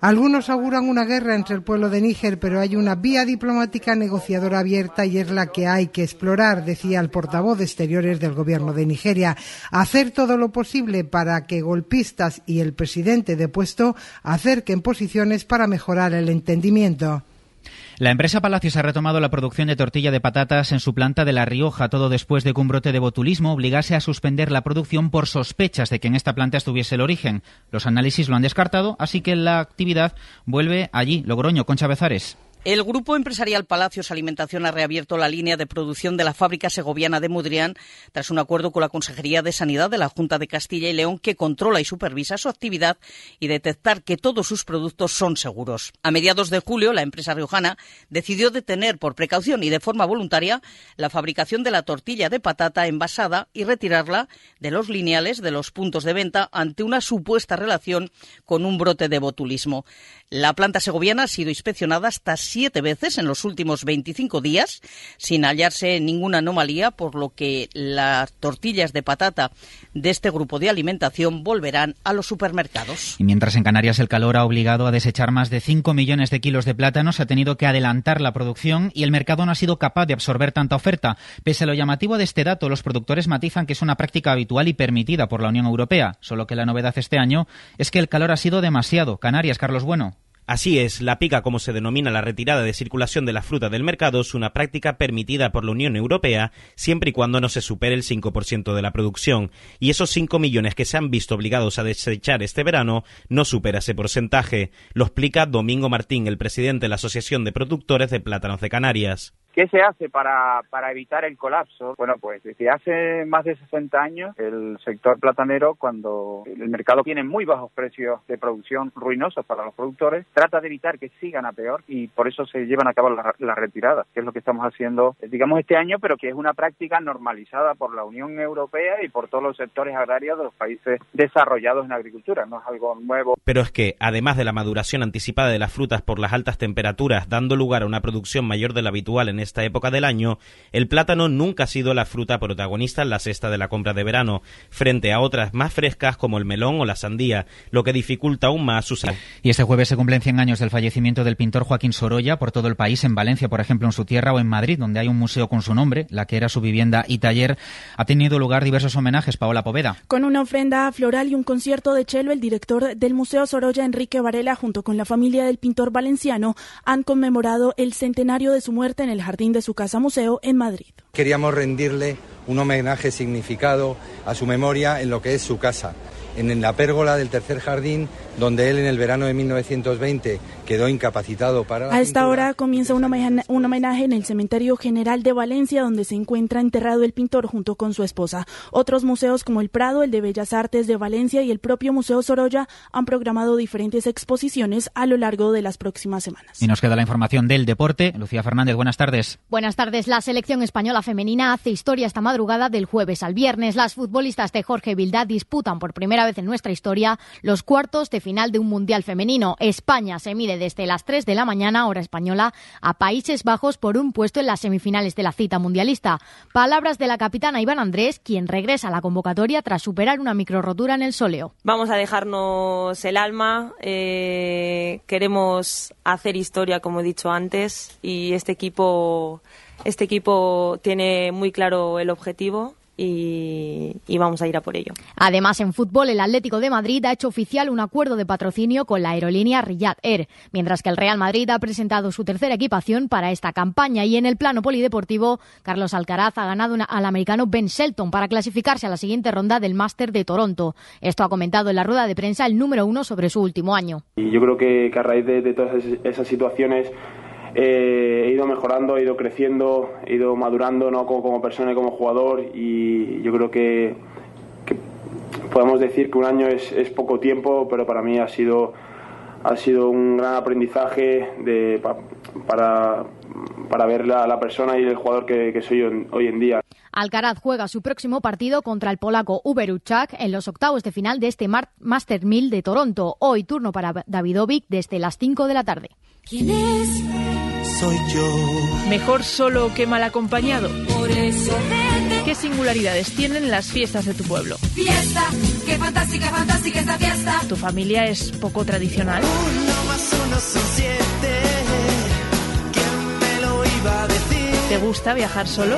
Algunos auguran una guerra entre el pueblo de Níger, pero hay una vía diplomática negociadora abierta y es la que hay que explorar, decía el portavoz de Exteriores del Gobierno de Nigeria. Hacer todo lo posible para que golpistas y el presidente depuesto acerquen posiciones para mejorar el entendimiento. La empresa Palacios ha retomado la producción de tortilla de patatas en su planta de La Rioja, todo después de que un brote de botulismo obligase a suspender la producción por sospechas de que en esta planta estuviese el origen. Los análisis lo han descartado, así que la actividad vuelve allí, Logroño, Concha Bezares. El grupo empresarial Palacios Alimentación ha reabierto la línea de producción de la fábrica segoviana de Mudrián tras un acuerdo con la Consejería de Sanidad de la Junta de Castilla y León que controla y supervisa su actividad y detectar que todos sus productos son seguros. A mediados de julio, la empresa riojana decidió detener por precaución y de forma voluntaria la fabricación de la tortilla de patata envasada y retirarla de los lineales de los puntos de venta ante una supuesta relación con un brote de botulismo. La planta segoviana ha sido inspeccionada hasta siete veces en los últimos 25 días sin hallarse ninguna anomalía, por lo que las tortillas de patata de este grupo de alimentación volverán a los supermercados. Y mientras en Canarias el calor ha obligado a desechar más de 5 millones de kilos de plátanos, ha tenido que adelantar la producción y el mercado no ha sido capaz de absorber tanta oferta. Pese a lo llamativo de este dato, los productores matizan que es una práctica habitual y permitida por la Unión Europea, solo que la novedad este año es que el calor ha sido demasiado. Canarias, Carlos Bueno. Así es, la pica, como se denomina la retirada de circulación de la fruta del mercado, es una práctica permitida por la Unión Europea siempre y cuando no se supere el 5% de la producción. Y esos 5 millones que se han visto obligados a desechar este verano no supera ese porcentaje. Lo explica Domingo Martín, el presidente de la Asociación de Productores de Plátanos de Canarias. ¿Qué se hace para, para evitar el colapso? Bueno, pues desde hace más de 60 años el sector platanero, cuando el mercado tiene muy bajos precios de producción ruinosos para los productores, trata de evitar que sigan a peor y por eso se llevan a cabo las la retiradas, que es lo que estamos haciendo, digamos, este año, pero que es una práctica normalizada por la Unión Europea y por todos los sectores agrarios de los países desarrollados en agricultura, no es algo nuevo. Pero es que, además de la maduración anticipada de las frutas por las altas temperaturas, dando lugar a una producción mayor de la habitual en esta época del año, el plátano nunca ha sido la fruta protagonista en la cesta de la compra de verano, frente a otras más frescas como el melón o la sandía, lo que dificulta aún más su Y este jueves se cumplen 100 años del fallecimiento del pintor Joaquín Sorolla por todo el país, en Valencia, por ejemplo, en su tierra o en Madrid, donde hay un museo con su nombre, la que era su vivienda y taller. Ha tenido lugar diversos homenajes, Paola Poveda. Con una ofrenda floral y un concierto de cello, el director del Museo Sorolla, Enrique Varela, junto con la familia del pintor valenciano, han conmemorado el centenario de su muerte en el jardín de su casa museo en Madrid. Queríamos rendirle un homenaje significado a su memoria en lo que es su casa, en la pérgola del tercer jardín donde él en el verano de 1920 quedó incapacitado para... A esta hora comienza un homenaje, un homenaje en el Cementerio General de Valencia, donde se encuentra enterrado el pintor junto con su esposa. Otros museos como el Prado, el de Bellas Artes de Valencia y el propio Museo Sorolla han programado diferentes exposiciones a lo largo de las próximas semanas. Y nos queda la información del deporte. Lucía Fernández, buenas tardes. Buenas tardes. La selección española femenina hace historia esta madrugada del jueves al viernes. Las futbolistas de Jorge Vilda disputan por primera vez en nuestra historia los cuartos de final de un Mundial femenino. España se mide desde las 3 de la mañana, hora española, a Países Bajos por un puesto en las semifinales de la cita mundialista. Palabras de la capitana Iván Andrés, quien regresa a la convocatoria tras superar una microrotura en el sóleo. Vamos a dejarnos el alma, eh, queremos hacer historia, como he dicho antes, y este equipo, este equipo tiene muy claro el objetivo y, vamos a ir a por ello. Además, en fútbol, el Atlético de Madrid ha hecho oficial un acuerdo de patrocinio con la aerolínea Riyadh Air, mientras que el Real Madrid ha presentado su tercera equipación para esta campaña. Y en el plano polideportivo, Carlos Alcaraz ha ganado al americano Ben Shelton para clasificarse a la siguiente ronda del Máster de Toronto. Esto ha comentado en la rueda de prensa el número uno sobre su último año. Y yo creo que, a raíz de todas esas situaciones eh, he ido mejorando, he ido creciendo, he ido madurando ¿no? como, persona y como jugador y yo creo que, podemos decir que un año es, poco tiempo, pero para mí ha sido, ha sido un gran aprendizaje de, para, para ver a la persona y el jugador que, soy hoy en día. Alcaraz juega su próximo partido contra el polaco Uber Uchak en los octavos de final de este Master 1000 de Toronto. Hoy turno para Davidovic desde las 5 de la tarde. ¿Quién es? Soy yo. Mejor solo que mal acompañado. Por eso vete. ¿Qué singularidades tienen las fiestas de tu pueblo? Fiesta, qué fantástica, fantástica esta fiesta. ¿Tu familia es poco tradicional? Uno más uno son siete. ¿Quién me lo iba a decir? ¿Te gusta viajar solo?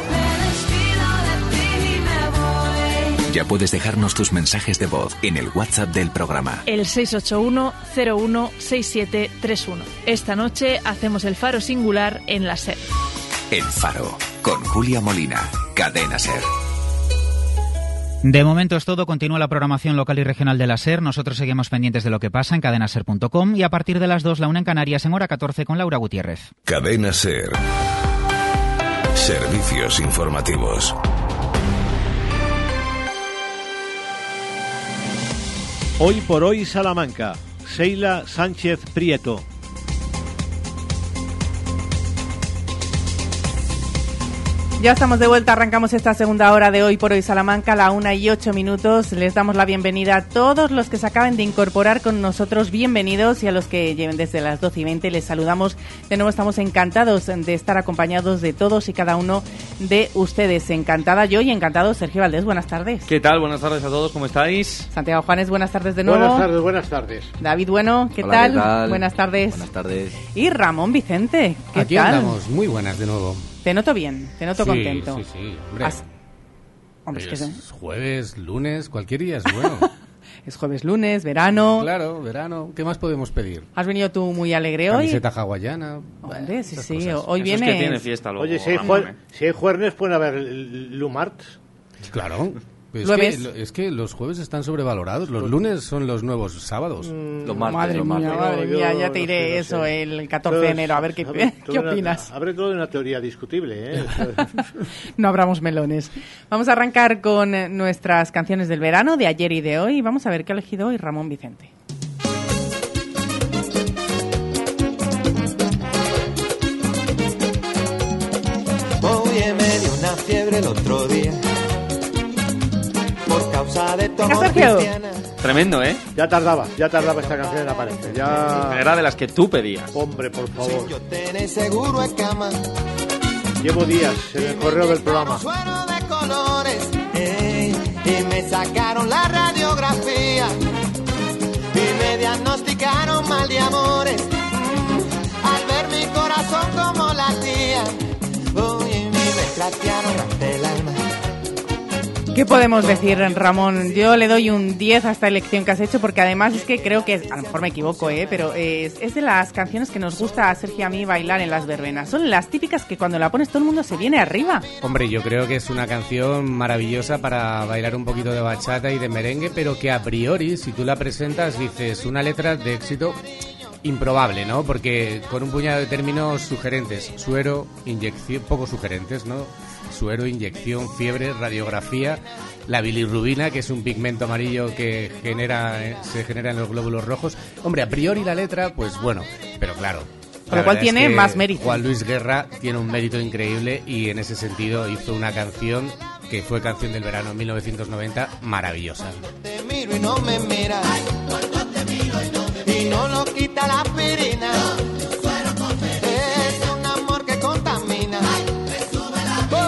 Ya puedes dejarnos tus mensajes de voz en el WhatsApp del programa. El 681-016731. Esta noche hacemos el faro singular en la SER. El faro, con Julia Molina, cadena SER. De momento es todo. Continúa la programación local y regional de la SER. Nosotros seguimos pendientes de lo que pasa en cadenaser.com y a partir de las 2 la una en Canarias en hora 14 con Laura Gutiérrez. Cadena SER. Servicios informativos. Hoy por hoy Salamanca. Seila Sánchez Prieto. Ya estamos de vuelta, arrancamos esta segunda hora de hoy por hoy Salamanca, a la una y ocho minutos. Les damos la bienvenida a todos los que se acaben de incorporar con nosotros, bienvenidos, y a los que lleven desde las doce y veinte les saludamos. De nuevo estamos encantados de estar acompañados de todos y cada uno de ustedes. Encantada yo y encantado Sergio Valdés, buenas tardes. ¿Qué tal? Buenas tardes a todos, ¿cómo estáis? Santiago Juanes, buenas tardes de nuevo. Buenas tardes, buenas tardes. David Bueno, ¿qué, Hola, tal? ¿qué tal? Buenas tardes. Buenas tardes. Y Ramón Vicente, ¿qué Aquí tal? andamos, muy buenas de nuevo. Te noto bien, te noto Sí, contento. Sí, sí, hombre. Has- Hombre, es que es jueves, lunes, cualquier día es bueno. Es jueves, lunes, verano. claro, verano. ¿Qué más podemos pedir? ¿Has venido tú muy alegre hoy? Camiseta hawaiana. Hombre, sí, sí. cosas. Hoy Eso es viene. que tiene fiesta luego. Oye, si hay, juer- ¿eh? si hay jueves pueden haber l- Lumarts. Claro. Es que, es que los jueves están sobrevalorados. Los lunes son los nuevos sábados. Los martes, madre los mía, martes. madre No, mía, ya te diré no eso sé. el 14 de enero. A ver qué, Abre qué toda una- opinas. Abre toda una teoría discutible, ¿eh? No abramos melones. Vamos a arrancar con nuestras canciones del verano, de ayer y de hoy. Vamos a ver qué ha elegido hoy Ramón Vicente. Oye, me dio una fiebre el otro día. Por causa de tu amor cristiana. Tremendo, ¿eh? ya tardaba, ya tardaba esta canción en aparecer. Ya... Era de las que tú pedías. Hombre, por favor. Yo tené seguro en cama. Llevo días en el correo del programa. Suero de colores, ey, y me sacaron la radiografía y me diagnosticaron mal de amores. Mm, al ver mi corazón como latía, uy, y me retratearon ante el alma. ¿Qué podemos decir, Ramón? Yo le doy un 10 a esta elección que has hecho porque además es que creo que, a lo mejor me equivoco, ¿eh? pero es, es de las canciones que nos gusta a Sergio y a mí bailar en las verbenas. Son las típicas que cuando la pones todo el mundo se viene arriba. Hombre, yo creo que es una canción maravillosa para bailar un poquito de bachata y de merengue, pero que a priori, si tú la presentas, dices una letra de éxito improbable, ¿no? Porque con un puñado de términos sugerentes, suero, inyección, poco sugerentes, ¿no? Suero, inyección, fiebre, radiografía, la bilirrubina, que es un pigmento amarillo que genera, eh, se genera en los glóbulos rojos. Hombre, a priori la letra, pues bueno, pero claro. Con lo cual es tiene que más mérito. Juan Luis Guerra tiene un mérito increíble y en ese sentido hizo una canción que fue canción del verano en 1990 maravillosa. Te miro y no me miras. Y no lo quita la. Es un amor que contamina.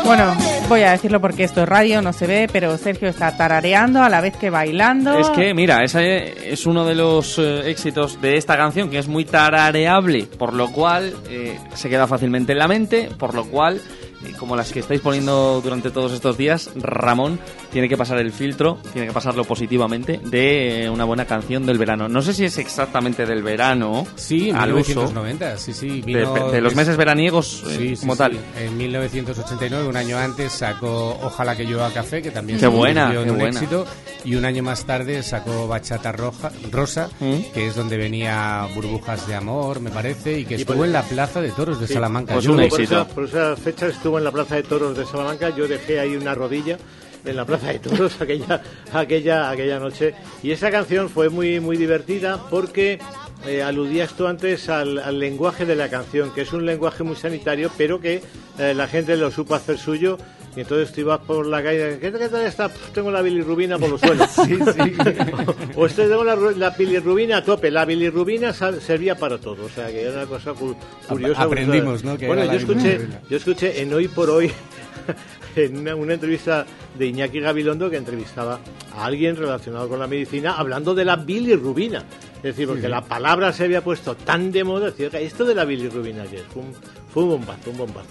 Bueno, voy a decirlo porque esto es radio, no se ve, pero Sergio está tarareando a la vez que bailando. Es que, mira, ese es uno de los eh, éxitos de esta canción que es muy tarareable, por lo cual eh, se queda fácilmente en la mente, por lo cual, eh, como las que estáis poniendo durante todos estos días, Ramón tiene que pasar el filtro, tiene que pasarlo positivamente de eh, una buena canción del verano. No sé si es exactamente del verano, Sí, en al uso, 1990, sí, sí. de, vino de los des- meses veraniegos eh, Sí, sí, como sí. tal. En 1989, un año antes, sacó Ojalá que llueva café, que también Qué buena, qué un buena. éxito. Y un año más tarde sacó Bachata Roja, Rosa, ¿Mm? que es donde venía Burbujas de Amor, me parece, y que Y estuvo por- en la Plaza de Toros de Sí. Salamanca. Pues un Por éxito. esa, por esa fecha estuvo en la Plaza de Toros de Salamanca. Yo dejé ahí una rodilla en la Plaza de Toros aquella, aquella, aquella noche. Y esa canción fue muy, muy divertida porque eh, aludías tú antes al, al lenguaje de la canción, que es un lenguaje muy sanitario, pero que eh, la gente lo supo hacer suyo. Y entonces tú ibas por la calle, ¿qué, qué tal está? Pff, tengo la bilirrubina por los suelos. o estoy tengo la, la bilirrubina a tope. La bilirrubina sal- servía para todo. O sea, que era una cosa cu- curiosa. aprendimos, ¿no? que bueno, yo escuché, yo escuché en Hoy por Hoy, en una, una entrevista de Iñaki Gabilondo que entrevistaba a alguien relacionado con la medicina hablando de la bilirrubina. Es decir, porque la palabra se había puesto tan de moda, decía, esto de la bilirrubina que es, fue un, fue un bombazo, un bombazo.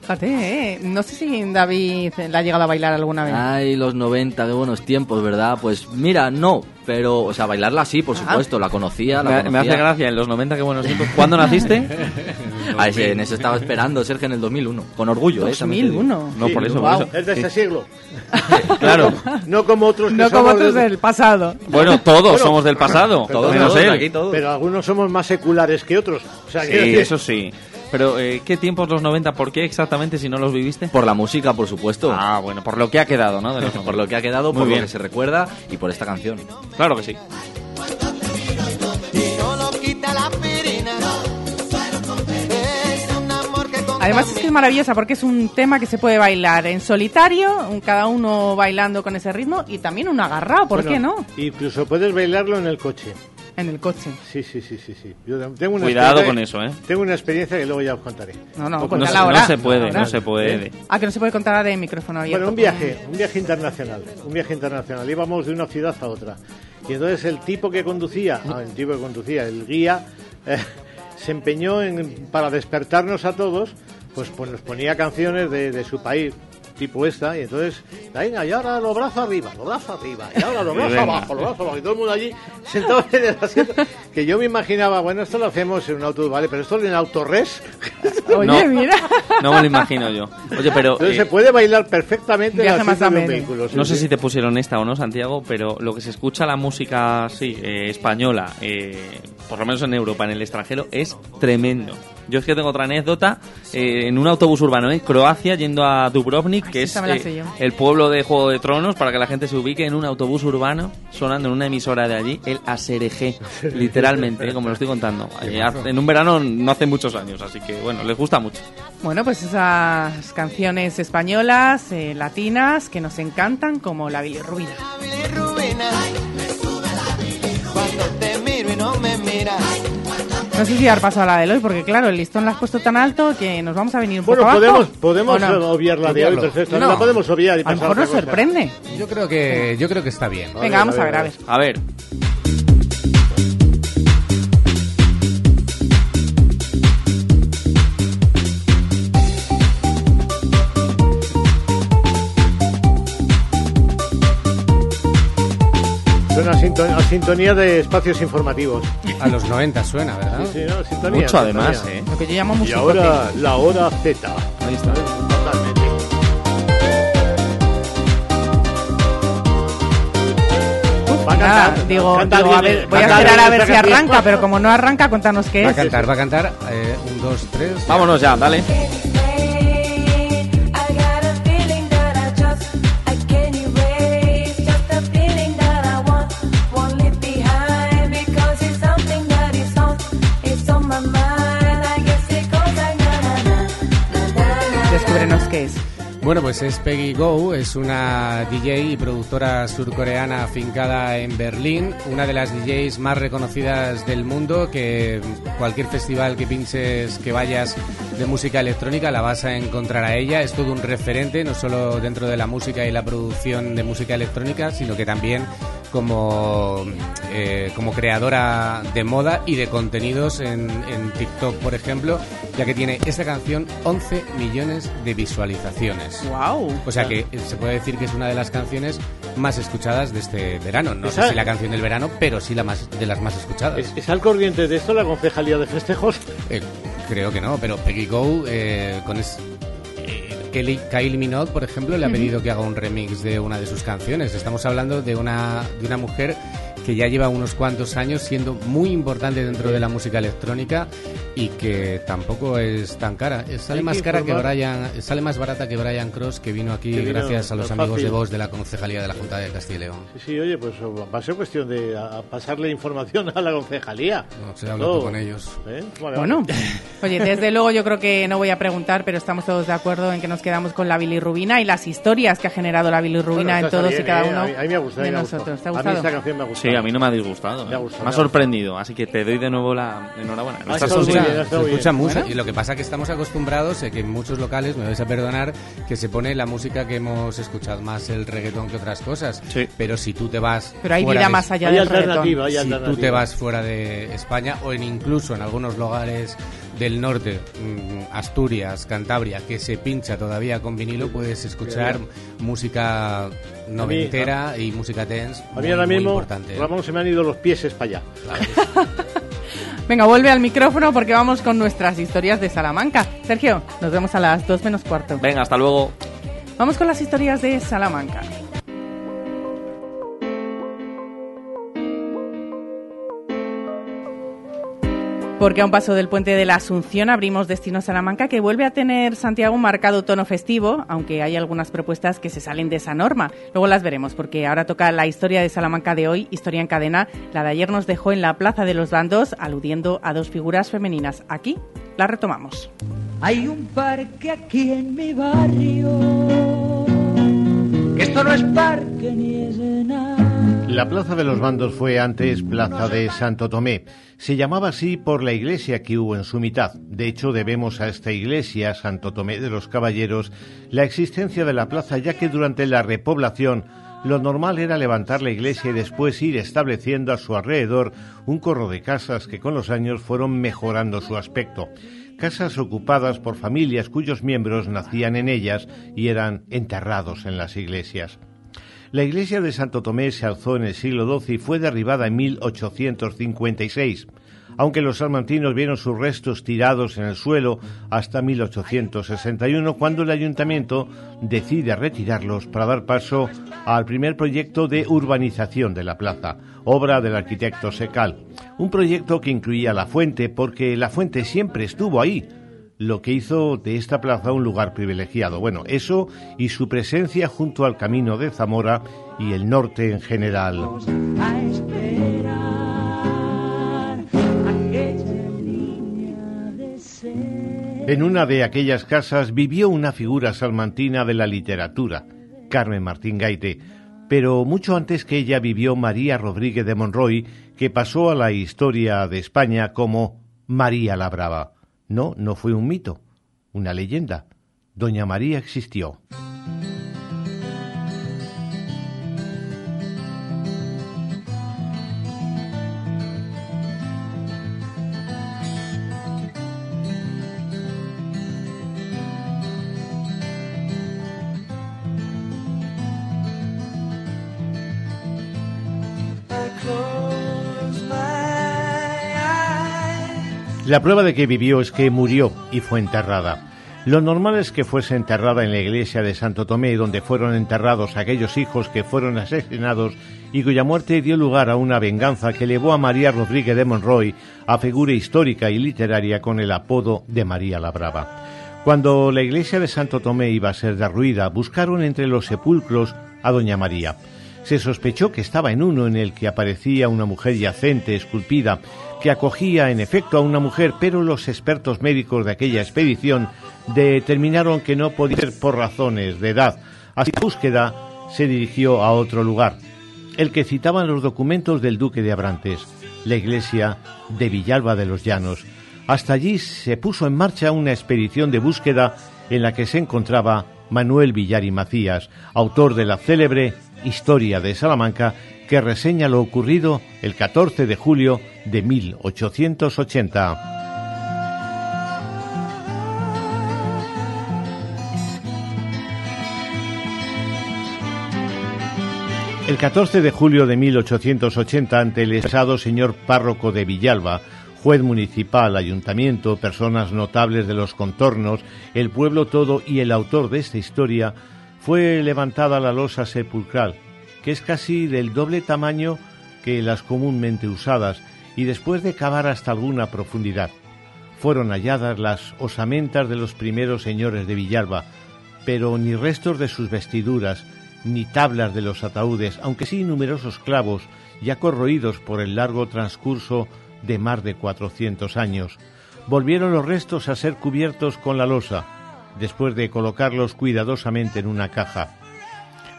Fíjate, ¿eh? No sé si David la ha llegado a bailar alguna vez. Ay, los 90, qué buenos tiempos, ¿verdad? Pues mira, no, pero, o sea, bailarla sí, por supuesto, la conocía, la Me, conocía. me hace gracia, en los 90, qué buenos tiempos. ¿Cuándo naciste? Ay, sí, en eso estaba esperando, Sergio, en el 2001. Con orgullo, ¿eh? También te digo. 2001. No, por Sí, eso, por eso. Es de este Sí. siglo. Claro. No como otros que No como somos otros de- del pasado. Bueno, todos Bueno, somos del pasado, todos, menos todos, él. aquí Pero algunos somos más seculares que otros. O sea, quiero Sí, decir- eso sí. Pero, eh, ¿qué tiempos los 90? ¿Por qué exactamente si no los viviste? Por la música, por supuesto. Ah, bueno, por lo que ha quedado, ¿no? De los por lo que ha quedado, Muy por bien. lo que se recuerda y por esta canción. Claro que sí. Además es que es maravillosa porque es un tema que se puede bailar en solitario, cada uno bailando con ese ritmo y también un agarrado, ¿por Bueno, qué no? Incluso puedes bailarlo en el coche. En el coche. Sí, sí, sí, sí, sí. Yo tengo una Cuidado experiencia- con eso, ¿eh? Tengo una experiencia que luego ya os contaré. No, no, No, se, cuéntala no ahora. se puede, Ahora. no se puede. Ah, que no se puede contar ahora en micrófono abierto. Bueno, un viaje, un viaje internacional, un viaje internacional. Íbamos de una ciudad a otra. Y entonces el tipo que conducía, ah, el tipo que conducía, el guía, eh, se empeñó en, para despertarnos a todos, pues, pues nos ponía canciones de, de su país, tipo esta, y entonces, venga, y ahora los brazos arriba, los brazos arriba, y ahora los brazos abajo, los brazos abajo, y todo el mundo allí sentado en el asiento, que yo me imaginaba, bueno, esto lo hacemos en un auto, vale, pero esto en autores, Oye, No. mira. No me lo imagino yo. Oye, pero... entonces eh, se puede bailar perfectamente en sí, No sé si te pusieron esta o no, Santiago, pero lo que se escucha la música, sí, eh, española, eh, por lo menos en Europa, en el extranjero, es tremendo. Yo es que tengo otra anécdota eh, en un autobús urbano en Croacia, yendo a Dubrovnik, que sí, es la eh, el pueblo de Juego de Tronos, para que la gente se ubique en un autobús urbano, sonando en una emisora de allí, el Asereje, literalmente, eh, como lo estoy contando. Eh, en un verano no hace muchos años, así que bueno, les gusta mucho. Bueno, pues esas canciones españolas, eh, latinas, que nos encantan, como la bilirrubina. bilirrubina. Cuando te miro y no me miras. No sé si dar paso a la de hoy, porque claro, el listón la has puesto tan alto que nos vamos a venir un Bueno, poco podemos, abajo, podemos ¿o no? obviar la de hoy, perfecto. No. La podemos obviar y A lo mejor nos sorprende. Yo creo que, yo creo que está bien. Venga, vamos a ver, a ver. A ver. Suena a, sinton- a sintonía de espacios informativos. A los 90 suena, ¿verdad? Sí, sí, no, sintonía, Mucho además, sintonía. ¿eh? Lo que yo llamo Y musicote. ahora la hora Z. Ahí está. Totalmente. Va a Nada, cantar, digo, canta digo, a bien, ver, voy a canta esperar bien a ver esta si canción. arranca, pero como no arranca, contanos qué Va a es. cantar, va a cantar. Eh, un, dos, tres. Vámonos ya, dale. Bueno, pues es Peggy Go, es una DJ y productora surcoreana afincada en Berlín, una de las DJs más reconocidas del mundo, que cualquier festival que pinches, que vayas de música electrónica, la vas a encontrar a ella. Es todo un referente, no solo dentro de la música y la producción de música electrónica, sino que también como, eh, como creadora de moda y de contenidos en, en TikTok, por ejemplo, ya que tiene esta canción 11 millones de visualizaciones. Wow. O sea que se puede decir que es una de las canciones más escuchadas de este verano. No sé si la canción del verano, pero sí la más de las más escuchadas. ¿Es, es al corriente de esto la concejalía de festejos? Eh, creo que no, pero Peggy Go eh, con es, eh, Kelly, Kylie Minogue, por ejemplo, le ha pedido que haga un remix de una de sus canciones. Estamos hablando de una, de una mujer que ya lleva unos cuantos años siendo muy importante dentro de la música electrónica y que tampoco es tan cara. Eh, Sale Hay más que cara que. Brian, sale más barata que Brian Cross que vino aquí Que vino gracias a los amigos de voz de la concejalía de la Junta de Castilla y León. Sí, sí, oye, pues va a ser cuestión de a- pasarle información a la concejalía. No sé, hablo tú con ellos. ¿Eh? Vale, Bueno, vale. oye, desde luego yo creo que no voy a preguntar, pero estamos todos de acuerdo en que nos quedamos con la bilirrubina y las historias que ha generado la bilirrubina Bueno, en todos bien, y cada ¿eh? uno A mí, a mí me ha gustado, a de mí me ha gustado. nosotros. ¿Te ha A mí gustado? esta canción me ha gustado. Sí, a mí no me ha disgustado. Me ha gustado, Me me ha ha sorprendido, así que te doy de nuevo la enhorabuena. No Ah, se escucha mucho Bueno. y lo que pasa es que estamos acostumbrados eh, que en muchos locales, me vais a perdonar, que se pone la música que hemos escuchado más el reggaetón que otras cosas. Sí. Pero si tú te vas Pero hay fuera vida de- más allá del reggaetón. si tú te vas fuera de España o en incluso en algunos lugares del norte, mm, Asturias, Cantabria, que se pincha todavía con vinilo, puedes escuchar música noventera y música dance A mí muy, ahora muy mismo, importante. Ramón, se me han ido los pies para allá. Venga, vuelve al micrófono porque vamos con nuestras historias de Salamanca. Sergio, nos vemos a las dos menos cuarto. Venga, hasta luego. Vamos con las historias de Salamanca. Porque a un paso del puente de la Asunción abrimos Destino Salamanca que vuelve a tener Santiago un marcado tono festivo, aunque hay algunas propuestas que se salen de esa norma. Luego las veremos porque ahora toca la historia de Salamanca de hoy, historia en cadena. La de ayer nos dejó en la Plaza de los Bandos aludiendo a dos figuras femeninas. Aquí la retomamos. Hay un parque aquí en mi barrio. Que esto no es parque ni es nada. La Plaza de los Bandos fue antes Plaza de Santo Tomé. Se llamaba así por la iglesia que hubo en su mitad. De hecho, debemos a esta iglesia, Santo Tomé de los Caballeros, la existencia de la plaza, ya que durante la repoblación lo normal era levantar la iglesia y después ir estableciendo a su alrededor un corro de casas que con los años fueron mejorando su aspecto. Casas ocupadas por familias cuyos miembros nacían en ellas y eran enterrados en las iglesias. La iglesia de Santo Tomé se alzó en el siglo XII y fue derribada en 1856, aunque los salmantinos vieron sus restos tirados en el suelo hasta 1861, cuando el ayuntamiento decide retirarlos para dar paso al primer proyecto de urbanización de la plaza, obra del arquitecto Secal. Un proyecto que incluía la fuente, porque la fuente siempre estuvo ahí, lo que hizo de esta plaza un lugar privilegiado. Bueno, eso y su presencia junto al camino de Zamora y el norte en general. A esperar aquella línea de ser. En una de aquellas casas vivió una figura salmantina de la literatura, Carmen Martín Gaite, pero mucho antes que ella vivió María Rodríguez de Monroy, que pasó a la historia de España como María la Brava. No, no fue un mito, una leyenda. Doña María existió. La prueba de que vivió es que murió y fue enterrada. Lo normal es que fuese enterrada en la iglesia de Santo Tomé, donde fueron enterrados aquellos hijos que fueron asesinados y cuya muerte dio lugar a una venganza que llevó a María Rodríguez de Monroy a figura histórica y literaria con el apodo de María la Brava. Cuando la iglesia de Santo Tomé iba a ser derruida, buscaron entre los sepulcros a Doña María. Se sospechó que estaba en uno en el que aparecía una mujer yacente, esculpida, que acogía en efecto a una mujer, pero los expertos médicos de aquella expedición determinaron que no podía ser por razones de edad. Así la búsqueda se dirigió a otro lugar, el que citaban los documentos del duque de Abrantes, la iglesia de Villalba de los Llanos. Hasta allí se puso en marcha una expedición de búsqueda en la que se encontraba Manuel Villar y Macías, autor de la célebre Historia de Salamanca, que reseña lo ocurrido el 14 de julio de 1880. El 14 de julio de 1880, ante el estado señor párroco de Villalba, juez municipal, ayuntamiento, personas notables de los contornos, el pueblo todo y el autor de esta historia, fue levantada la losa sepulcral, que es casi del doble tamaño que las comúnmente usadas, y después de cavar hasta alguna profundidad, fueron halladas las osamentas de los primeros señores de Villalba, pero ni restos de sus vestiduras, ni tablas de los ataúdes, aunque sí numerosos clavos ya corroídos por el largo transcurso de más de cuatrocientos años. Volvieron los restos a ser cubiertos con la losa, después de colocarlos cuidadosamente en una caja.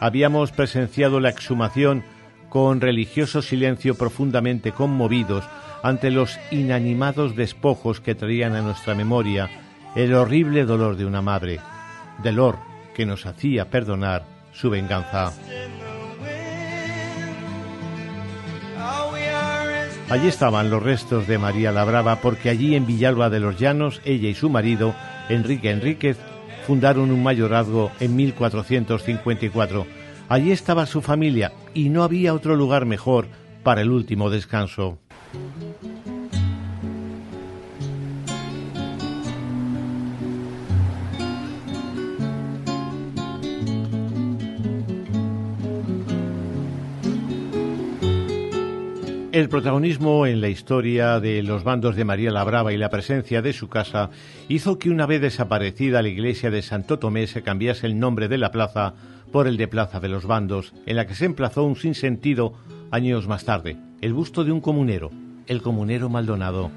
Habíamos presenciado la exhumación con religioso silencio profundamente conmovidos ante los inanimados despojos que traían a nuestra memoria el horrible dolor de una madre, dolor que nos hacía perdonar su venganza. Allí estaban los restos de María la Brava porque allí en Villalba de los Llanos ella y su marido, Enrique Enríquez, fundaron un mayorazgo en 1454. Allí estaba su familia y no había otro lugar mejor para el último descanso. El protagonismo en la historia de los bandos de María la Brava y la presencia de su casa hizo que una vez desaparecida la iglesia de Santo Tomé se cambiase el nombre de la plaza por el de Plaza de los Bandos, en la que se emplazó un sinsentido años más tarde, el busto de un comunero, el comunero Maldonado.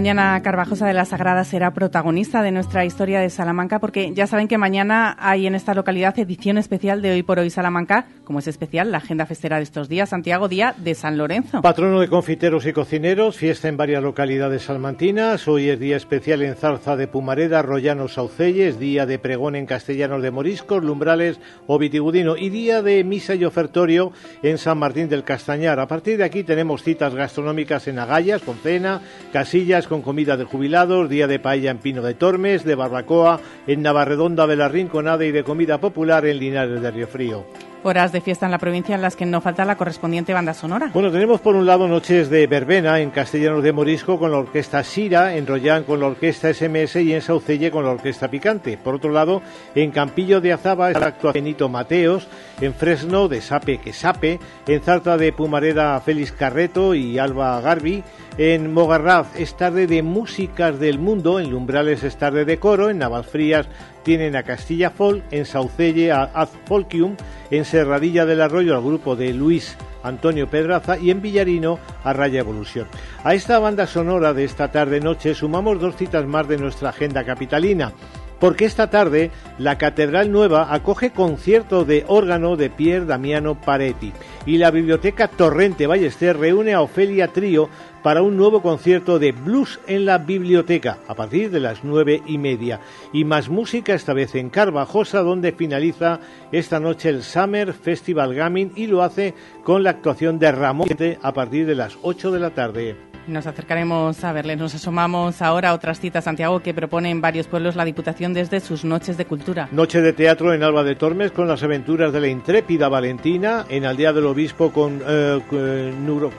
Mañana Carvajosa de la Sagrada será protagonista de nuestra historia de Salamanca porque ya saben que mañana hay en esta localidad edición especial de Hoy por Hoy Salamanca, como es especial la agenda festera de estos días, Santiago Día de San Lorenzo. Patrono de confiteros y cocineros, fiesta en varias localidades salmantinas, hoy es día especial en Zarza de Pumareda, Rollano Saucelles, día de pregón en Castellanos de Moriscos, Lumbrales o Vitigudino y día de misa y ofertorio en San Martín del Castañar. A partir de aquí tenemos citas gastronómicas en Agallas con cena, casillas con comida de jubilados, día de paella en Pino de Tormes, de barbacoa en Navarredonda de la Rinconada y de comida popular en Linares de Río Frío horas de fiesta en la provincia en las que no falta la correspondiente banda sonora. Bueno, tenemos por un lado noches de verbena en Castellanos de Morisco con la orquesta Sira, en Rollán con la orquesta SMS y en Saucelle con la orquesta Picante. Por otro lado, en Campillo de Azaba está actúa Benito Mateos, en Fresno de Sape que Sape, en Zarta de Pumareda Félix Carreto y Alba Garbi, en Mogarraz es tarde de músicas del mundo, en Lumbrales es tarde de coro, en Navalfrías tienen a Castilla Folk, en Saucelle a Az Folkium, en Serradilla del Arroyo al grupo de Luis Antonio Pedraza y en Villarino a Raya Evolución. A esta banda sonora de esta tarde-noche sumamos dos citas más de nuestra agenda capitalina porque esta tarde la Catedral Nueva acoge concierto de órgano de Pier Damiano Paretti y la Biblioteca Torrente Ballester reúne a Ofelia Trío para un nuevo concierto de blues en la biblioteca a partir de las nueve y media. Y más música, esta vez en Carvajosa, donde finaliza esta noche el Summer Festival Gaming y lo hace con la actuación de Ramón a partir de las ocho de la tarde. Nos acercaremos a verle. Nos asomamos ahora a otras citas, Santiago, que propone en varios pueblos la Diputación desde sus noches de cultura. Noche de teatro en Alba de Tormes con las aventuras de la intrépida Valentina, en Aldea del Obispo con eh,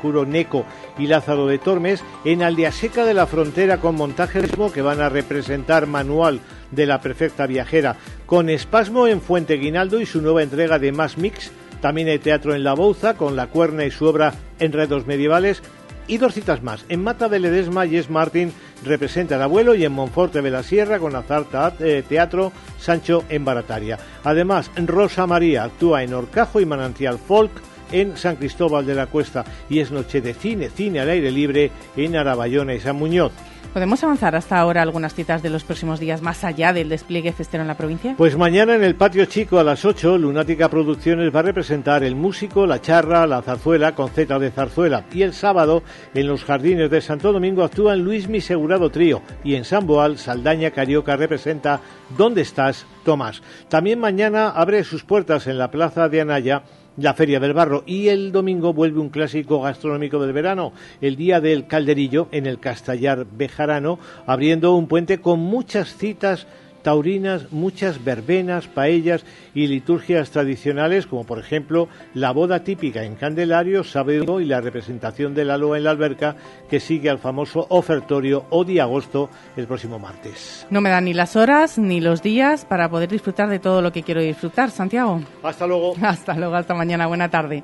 Curoneco y Lázaro de Tormes, en Aldea Seca de la Frontera con montaje que van a representar manual de la perfecta viajera, con Espasmo en Fuente Guinaldo y su nueva entrega de Más Mix. También hay teatro en La Bouza con La Cuerna y su obra Enredos Medievales y dos citas más. En Mata de Ledesma, Yes Martin representa al abuelo y en Monforte de la Sierra, con Azar eh, Teatro, Sancho en Barataria. Además, Rosa María actúa en Orcajo y Manantial Folk en San Cristóbal de la Cuesta y es noche de cine, cine al aire libre en Arabayona y San Muñoz. ¿Podemos avanzar hasta ahora algunas citas de los próximos días más allá del despliegue festero en la provincia? Pues mañana en el Patio Chico a las 8, Lunática Producciones va a representar el músico, la charra, la zarzuela con Z de zarzuela. Y el sábado, en los jardines de Santo Domingo, actúan Luis Mi Segurado Trío. Y en San Boal, Saldaña Carioca representa ¿Dónde estás, Tomás? También mañana abre sus puertas en la Plaza de Anaya la Feria del Barro. Y el domingo vuelve un clásico gastronómico del verano, el Día del Calderillo en el Castellar Bejarano, abriendo un puente con muchas citas taurinas, muchas verbenas, paellas y liturgias tradicionales, como por ejemplo la boda típica en Candelario, sábado y la representación de la loa en la alberca, que sigue al famoso ofertorio o de agosto el próximo martes. No me dan ni las horas ni los días para poder disfrutar de todo lo que quiero disfrutar, Santiago. Hasta luego. Hasta luego, hasta mañana. Buena tarde.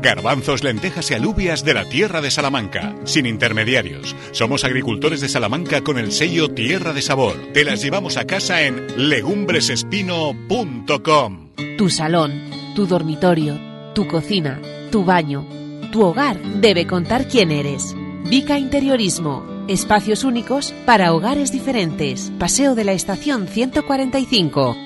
Garbanzos, lentejas y alubias de la tierra de Salamanca, sin intermediarios. Somos agricultores de Salamanca con el sello Tierra de Sabor. Te las llevamos a casa en legumbresespino.com. Tu salón, tu dormitorio, tu cocina, tu baño, tu hogar debe contar quién eres. Vica Interiorismo. Espacios únicos para hogares diferentes. Paseo de la Estación 145.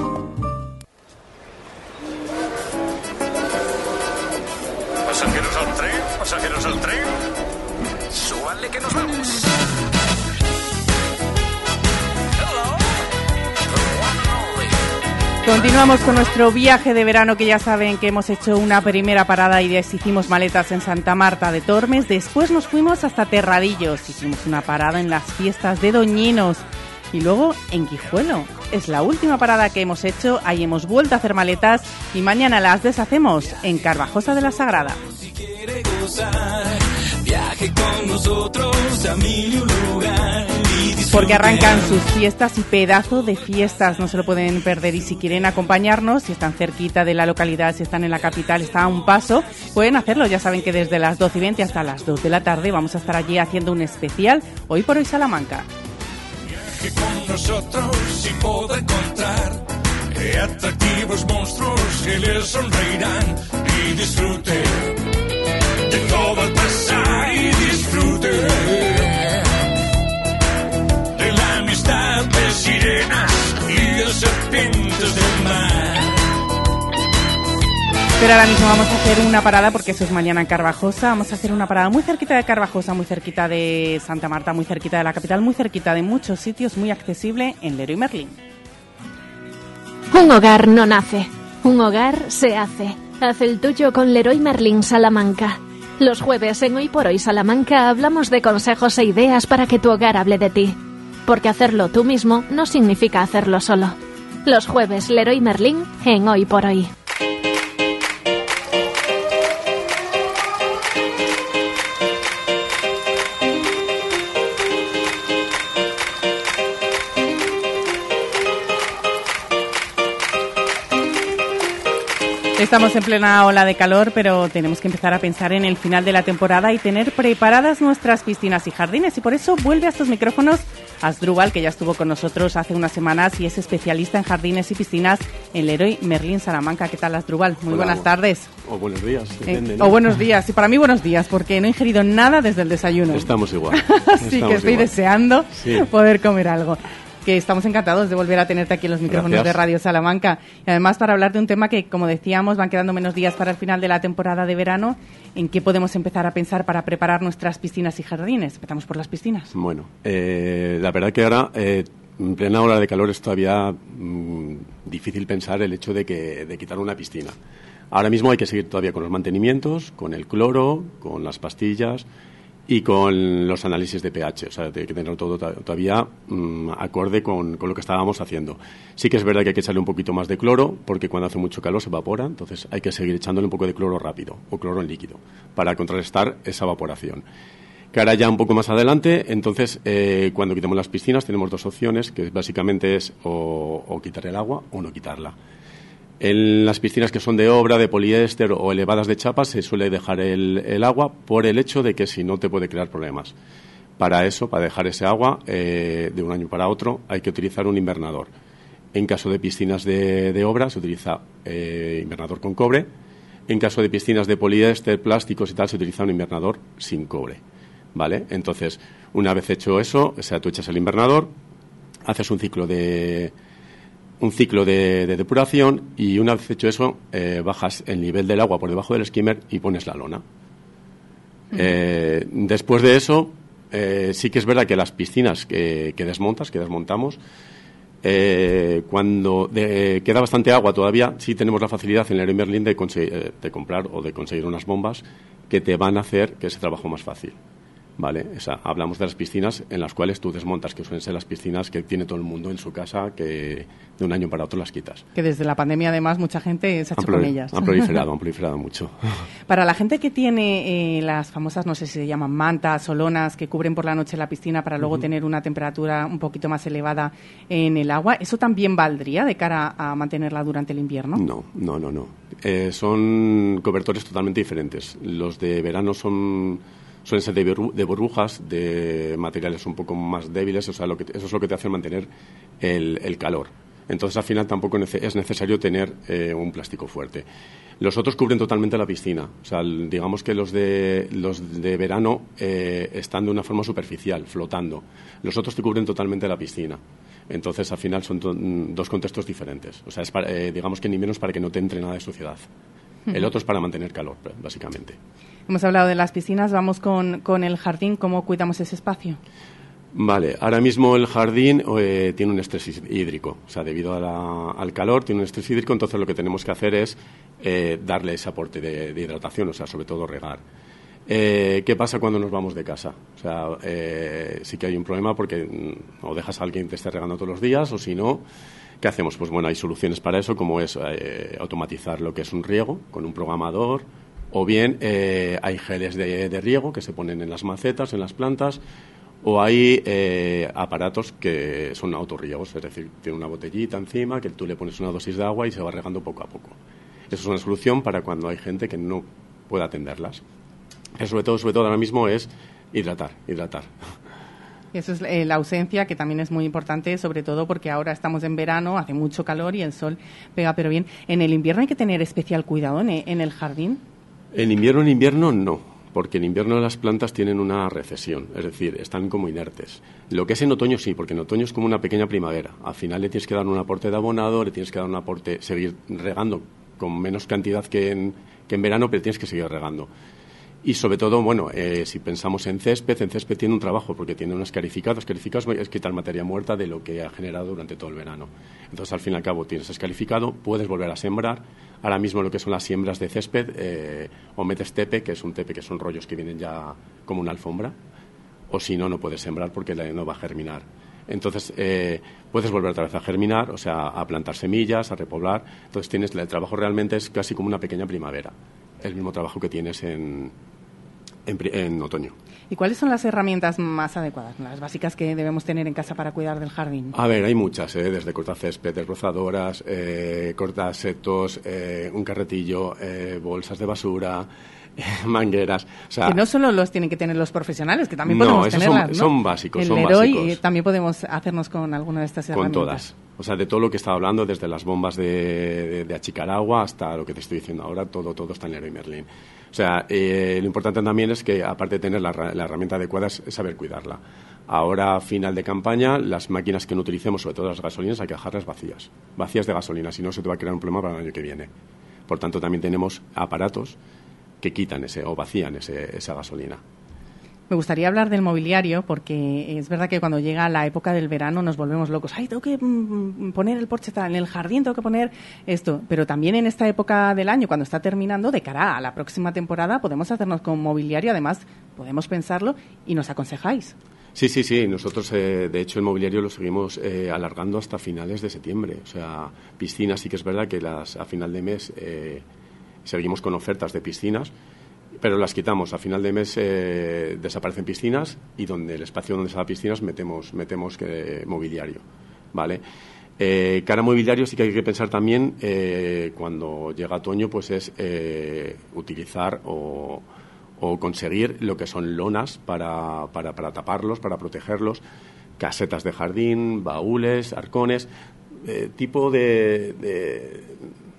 Continuamos con nuestro viaje de verano que ya saben que hemos hecho una primera parada y deshicimos maletas en Santa Marta de Tormes. Después nos fuimos hasta Terradillos, hicimos una parada en las fiestas de Doñinos y luego en Guijuelo. Es la última parada que hemos hecho, ahí hemos vuelto a hacer maletas y mañana las deshacemos en Carvajosa de la Sagrada. Viaje con nosotros a mil y un lugar. y. Porque arrancan sus fiestas y pedazo de fiestas, no se lo pueden perder. Y si quieren acompañarnos, si están cerquita de la localidad, si están en la capital, está a un paso, pueden hacerlo. Ya saben que desde las 12 y 20 hasta las 2 de la tarde vamos a estar allí haciendo un especial hoy por hoy Salamanca. Viaje con nosotros y podrá encontrar atractivos monstruos que les sonreirán y disfrute de todo el pasar y disfrute de la amistad de sirenas y de serpientes del mar. Pero ahora mismo vamos a hacer una parada porque eso es mañana en Carvajosa. Vamos a hacer una parada muy cerquita de Carvajosa, muy cerquita de Santa Marta, muy cerquita de la capital, muy cerquita de muchos sitios, muy accesible en Leroy Merlin. Un hogar no nace, un hogar se hace. Haz el tuyo con Leroy Merlin Salamanca. Los jueves en Hoy por Hoy Salamanca hablamos de consejos e ideas para que tu hogar hable de ti. Porque hacerlo tú mismo no significa hacerlo solo. Los jueves Leroy Merlin en Hoy por Hoy. Estamos en plena ola de calor, pero tenemos que empezar a pensar en el final de la temporada y tener preparadas nuestras piscinas y jardines. Y por eso vuelve a estos micrófonos Asdrúbal, que ya estuvo con nosotros hace unas semanas y es especialista en jardines y piscinas en Leroy Merlin Salamanca. ¿Qué tal, Asdrúbal? Muy Hola. buenas tardes. O buenos días, Eh. O buenos días. Y para mí buenos días, porque no he ingerido nada desde el desayuno. Estamos igual. Así que estoy igual. deseando Sí. poder comer algo. Que estamos encantados de volver a tenerte aquí en los micrófonos Gracias. de Radio Salamanca. Y además para hablar de un tema que, como decíamos, van quedando menos días para el final de la temporada de verano. ¿En qué podemos empezar a pensar para preparar nuestras piscinas y jardines? Empezamos por las piscinas. Bueno, eh, la verdad que ahora, eh, en plena hora de calor, es todavía mm, difícil pensar el hecho de, que, de quitar una piscina. Ahora mismo hay que seguir todavía con los mantenimientos, con el cloro, con las pastillas y con los análisis de pH. O sea, hay que tener todo to- todavía mm, acorde con, con lo que estábamos haciendo. Sí que es verdad que hay que echarle un poquito más de cloro, porque cuando hace mucho calor se evapora, entonces hay que seguir echándole un poco de cloro rápido o cloro en líquido para contrarrestar esa evaporación. Que ahora ya un poco más adelante, entonces, eh, cuando quitemos las piscinas tenemos dos opciones, que básicamente es o quitar el agua o no quitarla. En las piscinas que son de obra, de poliéster o elevadas de chapa se suele dejar el, agua por el hecho de que si no te puede crear problemas. Para eso, para dejar ese agua eh, de un año para otro, hay que utilizar un invernador. En caso de piscinas de, de obra se utiliza eh, invernador con cobre. En caso de piscinas de poliéster, plásticos y tal, se utiliza un invernador sin cobre. ¿Vale? Entonces, una vez hecho eso, o sea, tú echas el invernador, haces un ciclo de, un ciclo de, de depuración y una vez hecho eso, eh, bajas el nivel del agua por debajo del skimmer y pones la lona. Eh, después de eso, eh, sí que es verdad que las piscinas que, que desmontas, que desmontamos, eh, cuando de- queda bastante agua todavía, sí tenemos la facilidad en el Merlin de, de comprar o de conseguir unas bombas que te van a hacer que ese trabajo más fácil. ¿Vale? O sea, hablamos de las piscinas en las cuales tú desmontas, que suelen ser las piscinas que tiene todo el mundo en su casa, que de un año para otro las quitas. Que desde la pandemia, además, mucha gente se ha hecho con ellas. han proliferado, han proliferado mucho. Para la gente que tiene eh, las famosas, no sé si se llaman mantas o lonas que cubren por la noche la piscina para luego tener una temperatura un poquito más elevada en el agua, ¿eso también valdría de cara a mantenerla durante el invierno? No, no, no, no. Eh, son cobertores totalmente diferentes. Los de verano son suelen ser de, burbu- de burbujas, de materiales un poco más débiles, o sea, lo que eso es lo que te hace mantener el, el calor. Entonces, al final tampoco es necesario tener eh, un plástico fuerte. Los otros cubren totalmente la piscina. O sea, digamos que los de, los de verano eh, están de una forma superficial, flotando. Los otros te cubren totalmente la piscina. Entonces, al final son mm, dos contextos diferentes. O sea, es para- eh, digamos que ni menos para que no te entre nada de suciedad. El otro es para mantener calor, básicamente. Hemos hablado de las piscinas, vamos con, con el jardín, ¿cómo cuidamos ese espacio? Vale, ahora mismo el jardín eh, tiene un estrés hí- hídrico, o sea, debido a la- al calor tiene un estrés hídrico, entonces lo que tenemos que hacer es eh, darle ese aporte de, de hidratación, o sea, sobre todo regar. Eh, ¿Qué pasa cuando nos vamos de casa? O sea, eh, sí que hay un problema porque mm, o dejas a alguien que te esté regando todos los días o si no, ¿qué hacemos? Pues bueno, hay soluciones para eso, como es eh, automatizar lo que es un riego con un programador, o bien eh, hay geles de, de riego que se ponen en las macetas, en las plantas, o hay eh, aparatos que son autorriegos, es decir, tiene una botellita encima que tú le pones una dosis de agua y se va regando poco a poco. Eso es una solución para cuando hay gente que no puede atenderlas. Pero sobre todo, sobre todo ahora mismo es hidratar, hidratar. Eso es eh, la ausencia, que también es muy importante, sobre todo porque ahora estamos en verano, hace mucho calor y el sol pega pero bien. ¿En el invierno hay que tener especial cuidado en, en el jardín? En invierno, en invierno no, porque en invierno las plantas tienen una recesión, es decir, están como inertes. Lo que es en otoño sí, porque en otoño es como una pequeña primavera. Al final le tienes que dar un aporte de abonado, le tienes que dar un aporte, seguir regando con menos cantidad que en, que en verano, pero tienes que seguir regando. Y sobre todo, bueno, eh, si pensamos en césped, en césped tiene un trabajo porque tiene un escarificado. Escarificado es quitar materia muerta de lo que ha generado durante todo el verano. Entonces, al fin y al cabo, tienes escarificado, puedes volver a sembrar. Ahora mismo lo que son las siembras de césped, eh, o metes tepe, que es un tepe que son rollos que vienen ya como una alfombra, o si no, no puedes sembrar porque no va a germinar. Entonces, eh, puedes volver otra vez a germinar, o sea, a plantar semillas, a repoblar. Entonces, tienes, el trabajo realmente es casi como una pequeña primavera. El mismo trabajo que tienes en, en, en otoño. ¿Y cuáles son las herramientas más adecuadas, las básicas que debemos tener en casa para cuidar del jardín? A ver, hay muchas, ¿eh? desde cortacésped, desbrozadoras, eh, cortasetos, eh, un carretillo, eh, bolsas de basura, mangueras. O sea, que no solo los tienen que tener los profesionales, que también No, podemos son- tenerlas, ¿no? son básicos, El son Leroy, básicos. eh, también podemos hacernos con alguna de estas con herramientas. todas. O sea, de todo lo que estaba hablando, desde las bombas de, de, de achicar agua hasta lo que te estoy diciendo ahora, todo, todo está en Leroy Merlin. O sea, eh, lo importante también es que, aparte de tener la, la herramienta adecuada, es, es saber cuidarla. Ahora, a final de campaña, las máquinas que no utilicemos, sobre todo las gasolinas, hay que dejarlas vacías. Vacías de gasolina, si no se te va a crear un problema para el año que viene. Por tanto, también tenemos aparatos que quitan ese o vacían ese, esa gasolina. Me gustaría hablar del mobiliario porque es verdad que cuando llega la época del verano nos volvemos locos. Ay, tengo que mm, poner el porche en el jardín tengo que poner esto. Pero también en esta época del año, cuando está terminando, de cara a la próxima temporada, podemos hacernos con mobiliario. Además, podemos pensarlo y nos aconsejáis. Sí, sí, sí. Nosotros, eh, de hecho, el mobiliario lo seguimos eh, alargando hasta finales de septiembre. O sea, piscinas sí que es verdad que las, a final de mes eh, seguimos con ofertas de piscinas, pero las quitamos. A final de mes eh, desaparecen piscinas y donde el espacio donde están piscinas metemos, metemos eh, mobiliario. ¿Vale? Eh, cara mobiliario sí que hay que pensar también eh, cuando llega otoño, pues es utilizar o, o conseguir lo que son lonas para, para, para taparlos, para protegerlos, casetas de jardín, baúles, arcones, tipo de, de,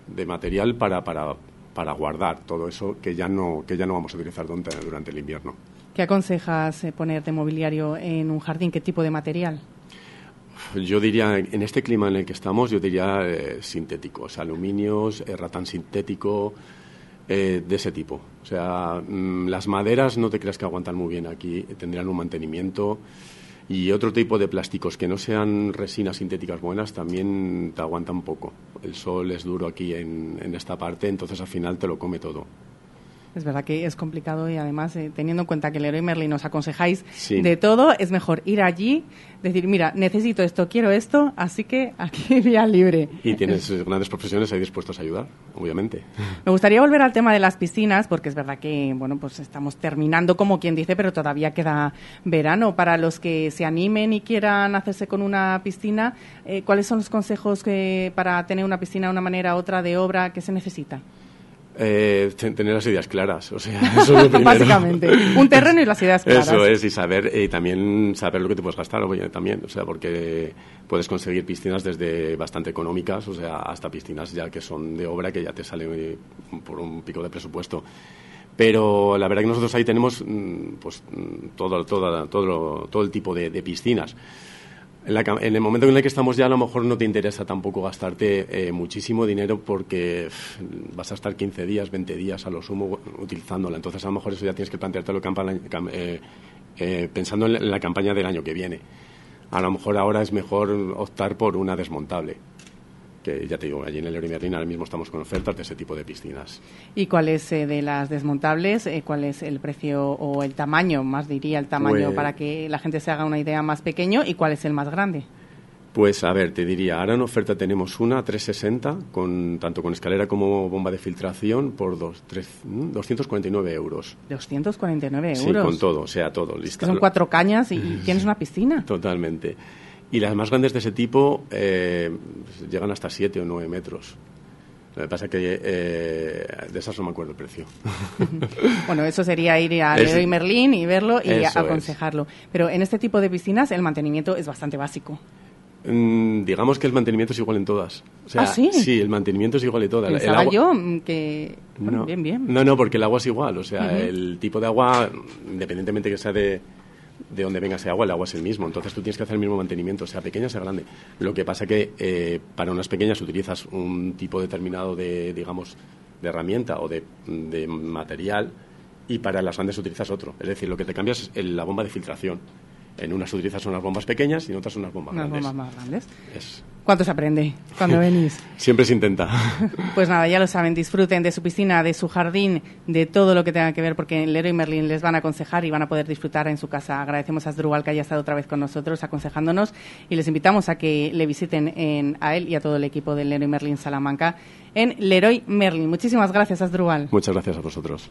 de material para, para, para guardar todo eso que ya no, que ya no vamos a utilizar durante, durante el invierno. ¿Qué aconsejas eh, poner de mobiliario en un jardín? ¿Qué tipo de material? Yo diría, en este clima en el que estos, yo diría eh, sintéticos, aluminios, eh, ratán sintético, eh, de ese tipo. O sea, mm, las maderas no te creas que aguantan muy bien aquí, tendrán un mantenimiento. Y otro tipo de plásticos que no sean resinas sintéticas buenas también te aguantan poco. El sol es duro aquí en, en esta parte, entonces al final te lo come todo. Es verdad que es complicado y además, eh, teniendo en cuenta que Leroy Merlin nos aconsejáis Sí. de todo, es mejor ir allí, decir, mira, necesito esto, quiero esto, así que aquí vía libre. Y tienes eh, grandes profesiones ahí dispuestos a ayudar, obviamente. Me gustaría volver al tema de las piscinas, porque es verdad que, bueno, pues estamos terminando como quien dice, pero todavía queda verano. Para los que se animen y quieran hacerse con una piscina, eh, ¿cuáles son los consejos que, para tener una piscina de una manera u otra de obra que se necesita? Eh, ten- tener las ideas claras, o sea, eso es lo primero. Básicamente, un terreno y las ideas claras. Eso es, y saber, y también saber lo que te puedes gastar, oye, también, o sea, porque puedes conseguir piscinas desde bastante económicas, o sea, hasta piscinas ya que son de obra que ya te salen eh, por un pico de presupuesto. Pero la verdad que nosotros ahí tenemos mm, pues mm, todo, todo, todo, todo el tipo de, de piscinas. En, la en el momento en el que estamos ya a lo mejor no te interesa tampoco gastarte eh, muchísimo dinero porque vas a estar 15 días, 20 días a lo sumo utilizándola. Entonces a lo mejor eso ya tienes que planteártelo cam- eh, eh, pensando en la campaña del año que viene. A lo mejor ahora es mejor optar por una desmontable. Que ya te digo, allí en el Leroy Merlin ahora mismo estamos con ofertas de ese tipo de piscinas. ¿Y cuál es eh, de las desmontables? eh, ¿Cuál es el precio o el tamaño, más diría el tamaño, Pues- para que la gente se haga una idea más pequeño? ¿Y cuál es el más grande? Pues a ver, te diría, ahora en oferta tenemos una 360, con, tanto con escalera como bomba de filtración, por dos, tres, mm, 249 euros. 249 Sí, euros. con todo, o sea, todo. Es Lista, que son cuatro cañas y tienes una piscina. Totalmente. Y las más grandes de ese tipo eh, llegan hasta 7 o 9 metros. Lo que pasa es que eh, de esas no me acuerdo el precio. Bueno, eso sería ir a Leroy Merlin y verlo y Eso es. aconsejarlo. Pero en este tipo de piscinas el mantenimiento es bastante básico. Mm, digamos que el mantenimiento es igual en todas. O sea, ¿Ah, sí? el mantenimiento es igual en todas. El Pensaba agua- yo mm, que... bueno, No. bien, bien. No, no, porque el agua es igual. O sea, Ujú. el tipo de agua, independientemente que sea de, de donde venga ese agua, el agua es el mismo. Entonces tú tienes que hacer el mismo mantenimiento, sea pequeña, sea grande. Lo que pasa que eh, para unas pequeñas utilizas un tipo determinado de, digamos, de herramienta o de, de material y para las grandes utilizas otro. Es decir, lo que te cambias es la bomba de filtración. En unas utilizas unas bombas pequeñas y en otras unas bombas Unas grandes. bombas más grandes. Es- ¿Cuánto se aprende cuando venís? Siempre se intenta. Pues nada, ya lo saben, disfruten de su piscina, de su jardín, de todo lo que tenga que ver, porque en Leroy Merlin les van a aconsejar y van a poder disfrutar en su casa. Agradecemos a Asdrúbal que haya estado otra vez con nosotros aconsejándonos y les invitamos a que le visiten en, a él y a todo el equipo del Leroy Merlin Salamanca en Leroy Merlin. Muchísimas gracias, Asdrúbal. Muchas gracias a vosotros.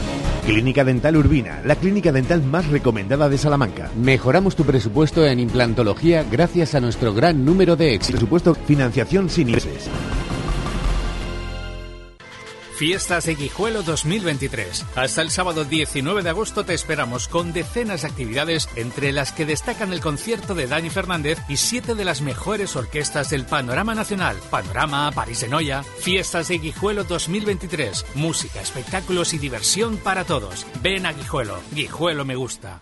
Clínica Dental Urbina, la clínica dental más recomendada de Salamanca. Mejoramos tu presupuesto en implantología gracias a nuestro gran número de éxitos. Presupuesto financiación sin intereses. Fiestas de Guijuelo 2023. Hasta el sábado 19 de agosto te esperamos con decenas de actividades, entre las que destacan el concierto de Dani Fernández y siete de las mejores orquestas del panorama nacional. Panorama, París de Noia. Fiestas de Guijuelo 2023. Música, espectáculos y diversión para todos. Ven a Guijuelo. Guijuelo me gusta.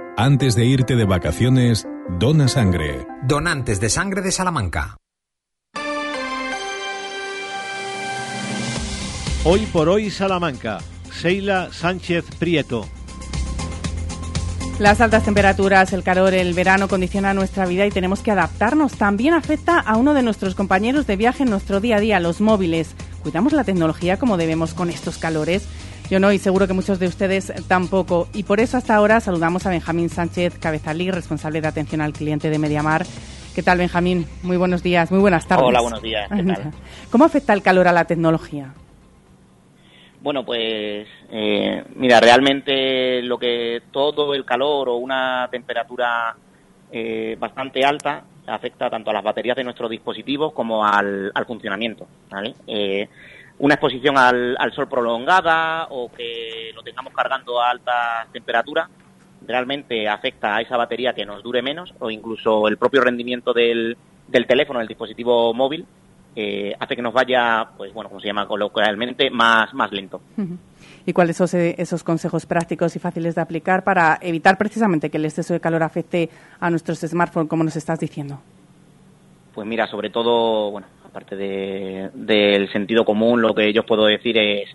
Antes de irte de vacaciones, dona sangre. Donantes de sangre de Salamanca. Hoy por hoy Salamanca. Seila Sánchez Prieto. Las altas temperaturas, el calor, el verano condiciona nuestra vida y tenemos que adaptarnos. También afecta a uno de nuestros compañeros de viaje en nuestro día a día, los móviles. ¿Cuidamos la tecnología como debemos con estos calores? Yo no, y seguro que muchos de ustedes tampoco. Y por eso hasta ahora saludamos a Benjamín Sánchez Cabezalí, responsable de atención al cliente de Mediamar. ¿Qué tal, Benjamín? Muy buenos días, muy buenas tardes. Hola, buenos días. ¿Qué tal? ¿Cómo afecta el calor a la tecnología? Bueno, pues eh, mira, realmente lo que todo el calor o una temperatura eh, bastante alta afecta tanto a las baterías de nuestros dispositivos como al, al funcionamiento. ¿vale? Eh, una exposición al, al sol prolongada o que lo tengamos cargando a altas temperaturas realmente afecta a esa batería que nos dure menos o incluso el propio rendimiento del, del teléfono, del dispositivo móvil, eh, hace que nos vaya, pues bueno, como se llama coloquialmente, más, más lento. ¿Y cuáles son esos consejos prácticos y fáciles de aplicar para evitar precisamente que el exceso de calor afecte a nuestros smartphones, como nos estás diciendo? Pues mira, sobre todo, bueno, aparte de- del sentido común, lo que yo puedo decir es,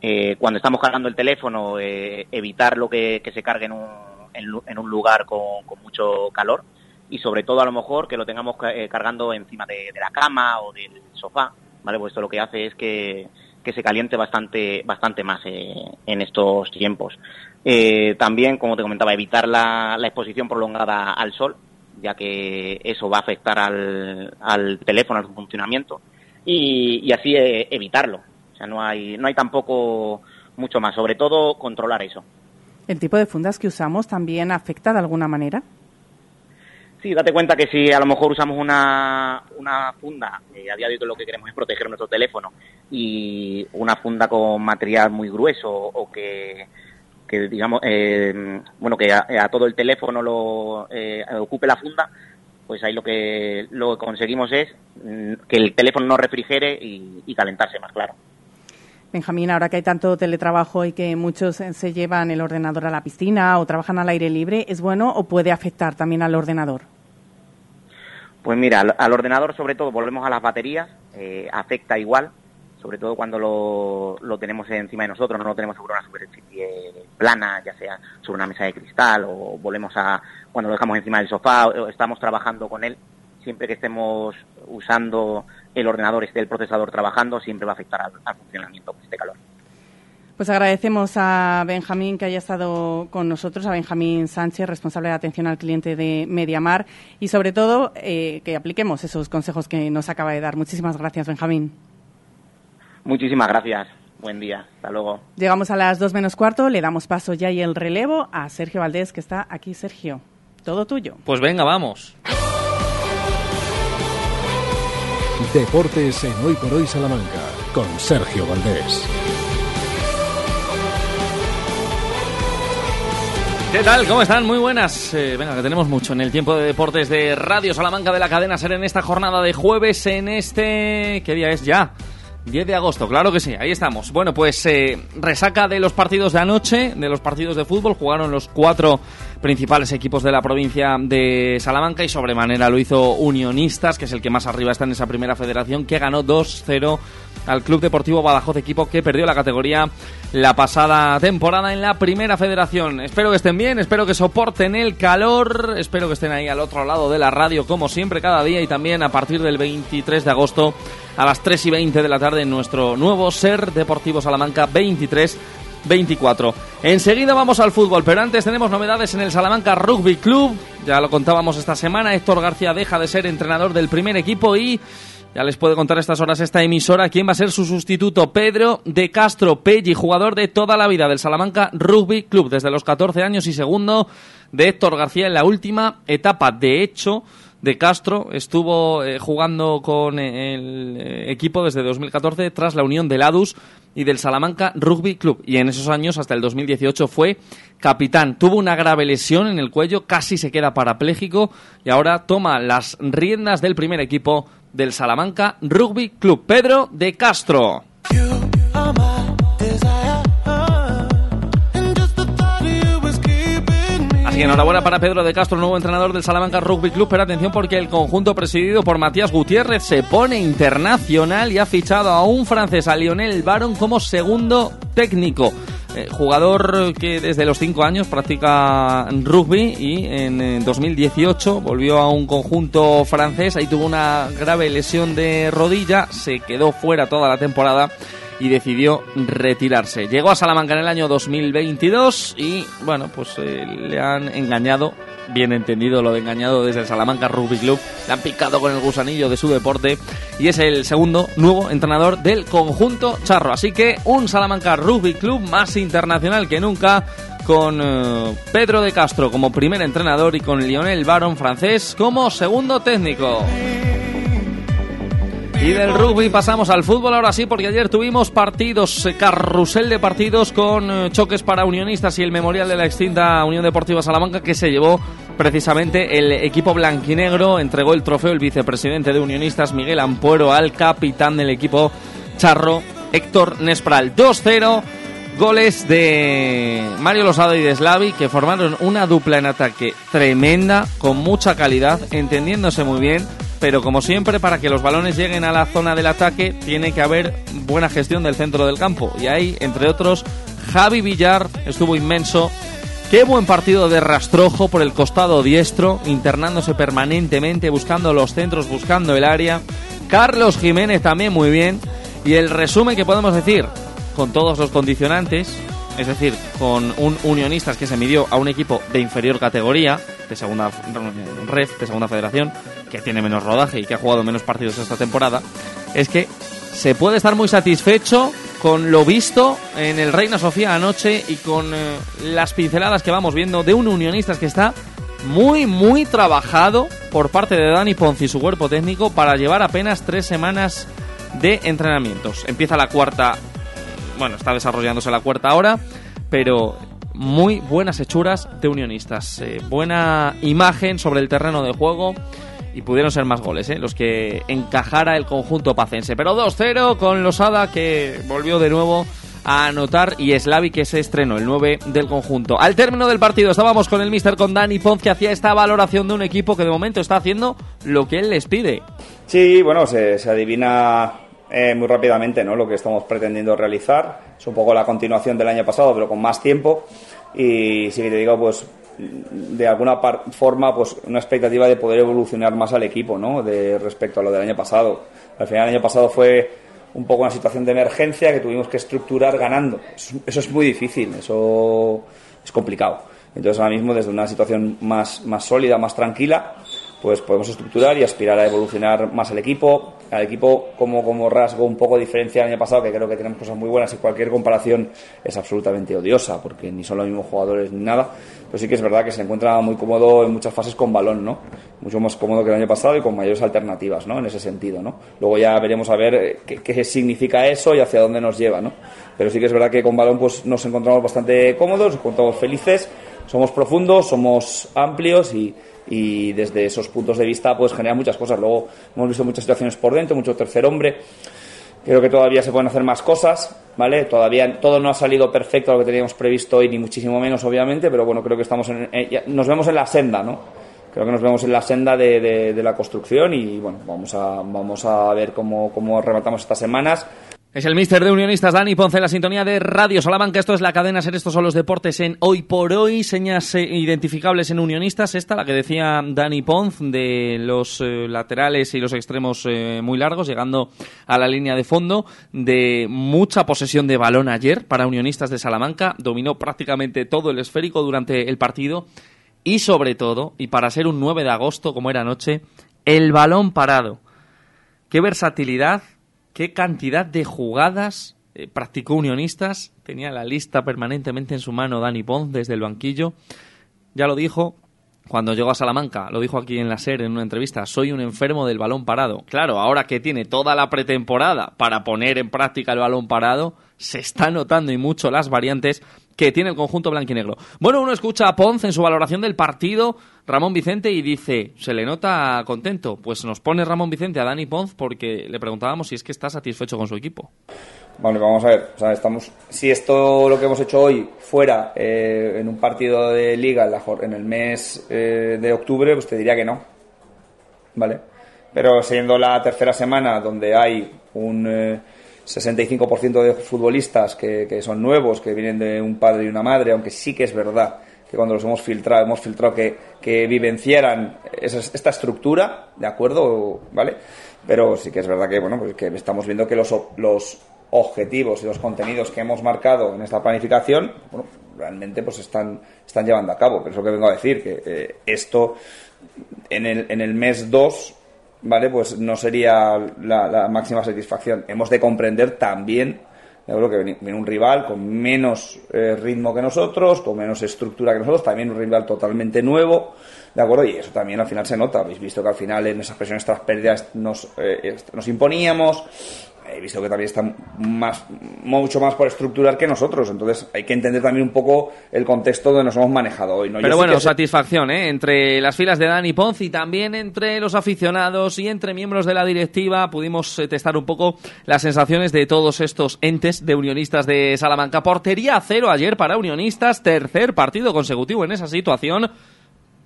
eh, cuando estamos cargando el teléfono, eh, evitar lo que, se cargue en un, en, un lugar con, mucho calor y sobre todo a lo mejor que lo tengamos eh, cargando encima de, de la cama o del sofá, ¿vale? Pues esto lo que hace es que, se caliente bastante, bastante más eh, en estos tiempos. Eh, también, como te comentaba, evitar la exposición prolongada al sol, ya que eso va a afectar al, al teléfono, al funcionamiento, y, y así eh, evitarlo. O sea, no hay, no hay tampoco mucho más, sobre todo controlar eso. ¿El tipo de fundas que usamos también afecta de alguna manera? Sí, date cuenta que si a lo mejor usamos una, una funda, eh, a día de hoy lo que queremos es proteger nuestro teléfono, y una funda con material muy grueso o que, que digamos, eh, bueno, que a, a todo el teléfono lo eh, ocupe la funda, pues ahí lo que, lo que conseguimos es mm, que el teléfono no refrigere y, y calentarse más, claro. Benjamín, ahora que hay tanto teletrabajo y que muchos eh, se llevan el ordenador a la piscina o trabajan al aire libre, ¿es bueno o puede afectar también al ordenador? Pues mira, al, al ordenador sobre todo volvemos a las baterías, eh, afecta igual, sobre todo cuando lo, lo tenemos encima de nosotros, no lo tenemos sobre una superficie plana, ya sea sobre una mesa de cristal o volvemos a cuando lo dejamos encima del sofá o estamos trabajando con él, siempre que estemos usando el ordenador, esté el procesador trabajando, siempre va a afectar al, funcionamiento de este calor. Pues agradecemos a Benjamín que haya estado con nosotros, a Benjamín Sánchez, responsable de atención al cliente de Mediamar, y sobre todo eh, que apliquemos esos consejos que nos acaba de dar. Muchísimas gracias, Benjamín. Muchísimas gracias. Buen día. Hasta luego. Llegamos a las dos menos cuarto, le damos paso ya y el relevo a Sergio Valdés, que está aquí. Sergio, todo tuyo. Pues venga, vamos. Deportes en Hoy por Hoy Salamanca, con Sergio Valdés. ¿Qué tal? ¿Cómo están? Muy buenas. Eh, venga, que tenemos mucho en el tiempo de deportes de Radio Salamanca de la cadena Ser en esta jornada de jueves, en este... ¿Qué día es ya? 10 de agosto, claro que sí, ahí estamos. Bueno, pues eh, resaca de los partidos de anoche, de los partidos de fútbol, jugaron los cuatro principales equipos de la provincia de Salamanca y sobremanera lo hizo Unionistas, que es el que más arriba está en esa primera federación, que ganó 2-0 al Club Deportivo Badajoz, equipo que perdió la categoría la pasada temporada en la primera federación. Espero que estén bien, espero que soporten el calor, espero que estén ahí al otro lado de la radio como siempre cada día y también a partir del 23 de agosto a las 3 y 20 de la tarde en nuestro nuevo Ser Deportivo Salamanca 23 24. Enseguida vamos al fútbol, pero antes tenemos novedades en el Salamanca Rugby Club. Ya lo contábamos esta semana, Héctor García deja de ser entrenador del primer equipo y ya les puede contar a estas horas esta emisora quién va a ser su sustituto. Pedro de Castro Pelli, jugador de toda la vida del Salamanca Rugby Club, desde los 14 años y segundo de Héctor García en la última etapa. De hecho, de Castro estuvo eh, jugando con el eh, equipo desde 2014 tras la unión del ADUS y del Salamanca Rugby Club. Y en esos años, hasta el 2018, fue capitán. Tuvo una grave lesión en el cuello, casi se queda parapléjico y ahora toma las riendas del primer equipo del Salamanca Rugby Club. Pedro de Castro. Así que enhorabuena para Pedro de Castro, nuevo entrenador del Salamanca Rugby Club. Pero atención porque el conjunto presidido por Matías Gutiérrez se pone internacional y ha fichado a un francés, a Lionel Baron, como segundo técnico. Eh, jugador que desde los 5 años practica rugby y en 2018 volvió a un conjunto francés. Ahí tuvo una grave lesión de rodilla, se quedó fuera toda la temporada y decidió retirarse. Llegó a Salamanca en el año 2022 y bueno, pues eh, le han engañado, bien entendido lo de engañado desde el Salamanca Rugby Club, le han picado con el gusanillo de su deporte y es el segundo nuevo entrenador del conjunto charro. Así que un Salamanca Rugby Club más internacional que nunca con eh, Pedro de Castro como primer entrenador y con Lionel Baron francés como segundo técnico. Y del rugby pasamos al fútbol ahora sí, porque ayer tuvimos partidos, eh, carrusel de partidos con eh, choques para unionistas y el memorial de la extinta Unión Deportiva Salamanca que se llevó precisamente el equipo blanquinegro. Entregó el trofeo el vicepresidente de unionistas Miguel Ampuero al capitán del equipo charro Héctor Nespral. 2-0. Goles de Mario Losado y de Slavi que formaron una dupla en ataque tremenda, con mucha calidad, entendiéndose muy bien pero como siempre, para que los balones lleguen a la zona del ataque, tiene que haber buena gestión del centro del campo. Y ahí, entre otros, Javi Villar estuvo inmenso. Qué buen partido de rastrojo por el costado diestro, internándose permanentemente, buscando los centros, buscando el área. Carlos Jiménez también muy bien. Y el resumen que podemos decir, con todos los condicionantes, es decir, con un Unionistas que se midió a un equipo de inferior categoría, de segunda red, de segunda federación, que tiene menos rodaje y que ha jugado menos partidos esta temporada, es que se puede estar muy satisfecho con lo visto en el Reina Sofía anoche y con eh, las pinceladas que vamos viendo de un Unionistas que está muy, muy trabajado por parte de Dani Ponzi y su cuerpo técnico para llevar apenas tres semanas de entrenamientos. Empieza la cuarta bueno, está desarrollándose la cuarta hora, pero muy buenas hechuras de unionistas. Eh, buena imagen sobre el terreno de juego y pudieron ser más goles, ¿eh? los que encajara el conjunto pacense. Pero 2-0 con Losada que volvió de nuevo a anotar y Slavi que se estrenó, el 9 del conjunto. Al término del partido estábamos con el mister con Dani Ponce que hacía esta valoración de un equipo que de momento está haciendo lo que él les pide. Sí, bueno, se, se adivina eh, muy rápidamente ¿no? lo que estamos pretendiendo realizar. Es un poco la continuación del año pasado, pero con más tiempo. Y sí que te digo, pues de alguna forma pues una expectativa de poder evolucionar más al equipo, ¿no? De respecto a lo del año pasado. Al final el año pasado fue un poco una situación de emergencia que tuvimos que estructurar ganando. Eso, eso es muy difícil, eso es complicado. Entonces ahora mismo desde una situación más, más sólida, más tranquila, pues podemos estructurar y aspirar a evolucionar más el equipo. Al equipo como, como rasgo un poco diferencial al año pasado, que creo que tenemos cosas muy buenas y cualquier comparación es absolutamente odiosa, porque ni son los mismos jugadores ni nada. Pero sí que es verdad que se encuentra muy cómodo en muchas fases con balón, ¿no? Mucho más cómodo que el año pasado y con mayores alternativas, ¿no? En ese sentido, ¿no? Luego ya veremos a ver eh, qué, qué significa eso y hacia dónde nos lleva, ¿no? Pero sí que es verdad que con balón pues nos encontramos bastante cómodos, nos encontramos felices, somos profundos, somos amplios y, y desde esos puntos de vista pues genera muchas cosas. Luego hemos visto muchas situaciones por dentro, mucho tercer hombre. Creo que todavía se pueden hacer más cosas, ¿vale? Todavía todo no ha salido perfecto a lo que teníamos previsto hoy, ni muchísimo menos, obviamente, pero bueno, creo que estamos en, eh, nos vemos en la senda, ¿no? Creo que nos vemos en la senda de, de- de la construcción y bueno, vamos a, vamos a ver cómo, cómo rematamos estas semanas. Es el mister de Unionistas, Dani Ponce, en la sintonía de Radio Salamanca. Esto es la cadena Ser, estos son los deportes en Hoy por Hoy. Señas eh, identificables en Unionistas. Esta, la que decía Dani Ponz, de los eh, laterales y los extremos eh, muy largos, llegando a la línea de fondo. De mucha posesión de balón ayer para Unionistas de Salamanca. Dominó prácticamente todo el esférico durante el partido. Y sobre todo, y para ser un 9 de agosto, como era anoche, el balón parado. Qué versatilidad, qué cantidad de jugadas eh, practicó Unionistas. Tenía la lista permanentemente en su mano Dani Pons desde el banquillo. Ya lo dijo cuando llegó a Salamanca, lo dijo aquí en la SER en una entrevista, soy un enfermo del balón parado. Claro, ahora que tiene toda la pretemporada para poner en práctica el balón parado, se está notando y mucho las variantes que tiene el conjunto blanquinegro. Bueno, uno escucha a Ponce en su valoración del partido, Ramón Vicente, y dice, se le nota contento. Pues nos pone Ramón Vicente a Dani Ponz porque le preguntábamos si es que está satisfecho con su equipo. Vale, vamos a ver. Estamos, si esto lo que hemos hecho hoy fuera eh, en un partido de liga en el mes eh, de octubre, pues te diría que no. ¿Vale? Pero siendo la tercera semana donde hay un eh, 65% de futbolistas que, que son nuevos, que vienen de un padre y una madre, aunque sí que es verdad que cuando los hemos filtrado, hemos filtrado que, que vivenciaran esa- esta estructura, ¿de acuerdo? ¿Vale? Pero sí que es verdad que, bueno, pues que estamos viendo que los, los objetivos y los contenidos que hemos marcado en esta planificación, bueno, realmente pues están, están llevando a cabo. Pero es lo que vengo a decir, que eh, esto en el, en el mes 2, ¿vale? Pues no sería la, la máxima satisfacción. Hemos de comprender también, ¿de acuerdo? Que viene, un rival con menos eh, ritmo que nosotros, con menos estructura que nosotros, también un rival totalmente nuevo, ¿de acuerdo? Y eso también al final se nota. Habéis visto que al final en esas presiones tras pérdidas nos, eh, nos imponíamos. He visto que también están más, mucho más por estructurar que nosotros. Entonces hay que entender también un poco el contexto donde nos hemos manejado hoy. Pero bueno, satisfacción, ¿eh? Entre las filas de Dani Ponz y también entre los aficionados y entre miembros de la directiva pudimos eh, testar un poco las sensaciones de todos estos entes de unionistas de Salamanca. Portería cero ayer para unionistas, tercer partido consecutivo en esa situación.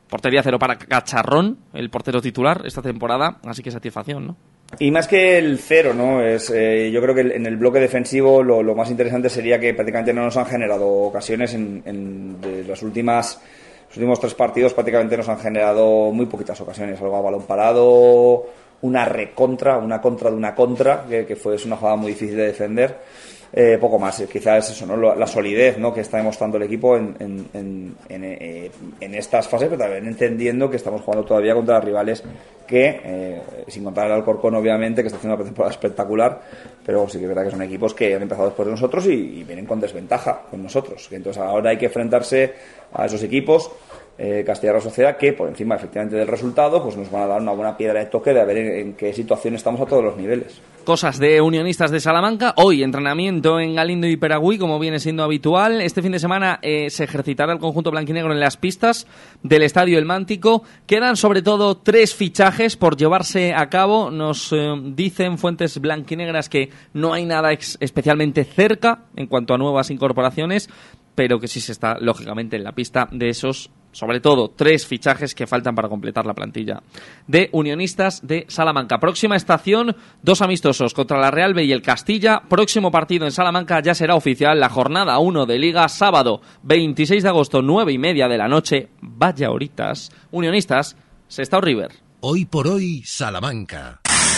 Portería cero para Cacharrón, el portero titular esta temporada, así que satisfacción, ¿no? Y más que el cero, ¿no? Es, eh, yo creo que en el bloque defensivo lo, más interesante sería que prácticamente no nos han generado ocasiones en, en- de las últimas los últimos tres partidos prácticamente nos han generado muy poquitas ocasiones, algo a balón parado, una recontra, una contra de una contra, que, que fue es una jugada muy difícil de defender. Eh, poco más, eh, quizás eso, ¿no? La solidez ¿no? que está demostrando el equipo en, en, en, en, eh, en estas fases, pero también entendiendo que estamos jugando todavía contra rivales que, eh, sin contar el Alcorcón, obviamente, que está haciendo una temporada espectacular, pero sí que es verdad que son equipos que han empezado después de nosotros y, y vienen con desventaja con nosotros. Entonces ahora hay que enfrentarse a esos equipos. Eh, Castilla la Sociedad que por encima efectivamente del resultado pues nos van a dar una buena piedra de toque de a ver en, qué situación estamos a todos los niveles. Cosas de unionistas de Salamanca. Hoy entrenamiento en Galindo y Peragüí, como viene siendo habitual. Este fin de semana eh, se ejercitará el conjunto blanquinegro en las pistas del Estadio El Mántico. Quedan sobre todo tres fichajes por llevarse a cabo. Nos eh, dicen fuentes blanquinegras que no hay nada especialmente cerca en cuanto a nuevas incorporaciones, pero que sí se está lógicamente en la pista de esos sobre todo tres fichajes que faltan para completar la plantilla de Unionistas de Salamanca. Próxima estación, dos amistosos contra la Real B y el Castilla. Próximo partido en Salamanca ya será oficial la jornada 1 de Liga, sábado 26 de agosto, 9 y media de la noche. Vaya horitas. Unionistas, Sestao River. Hoy por hoy, Salamanca.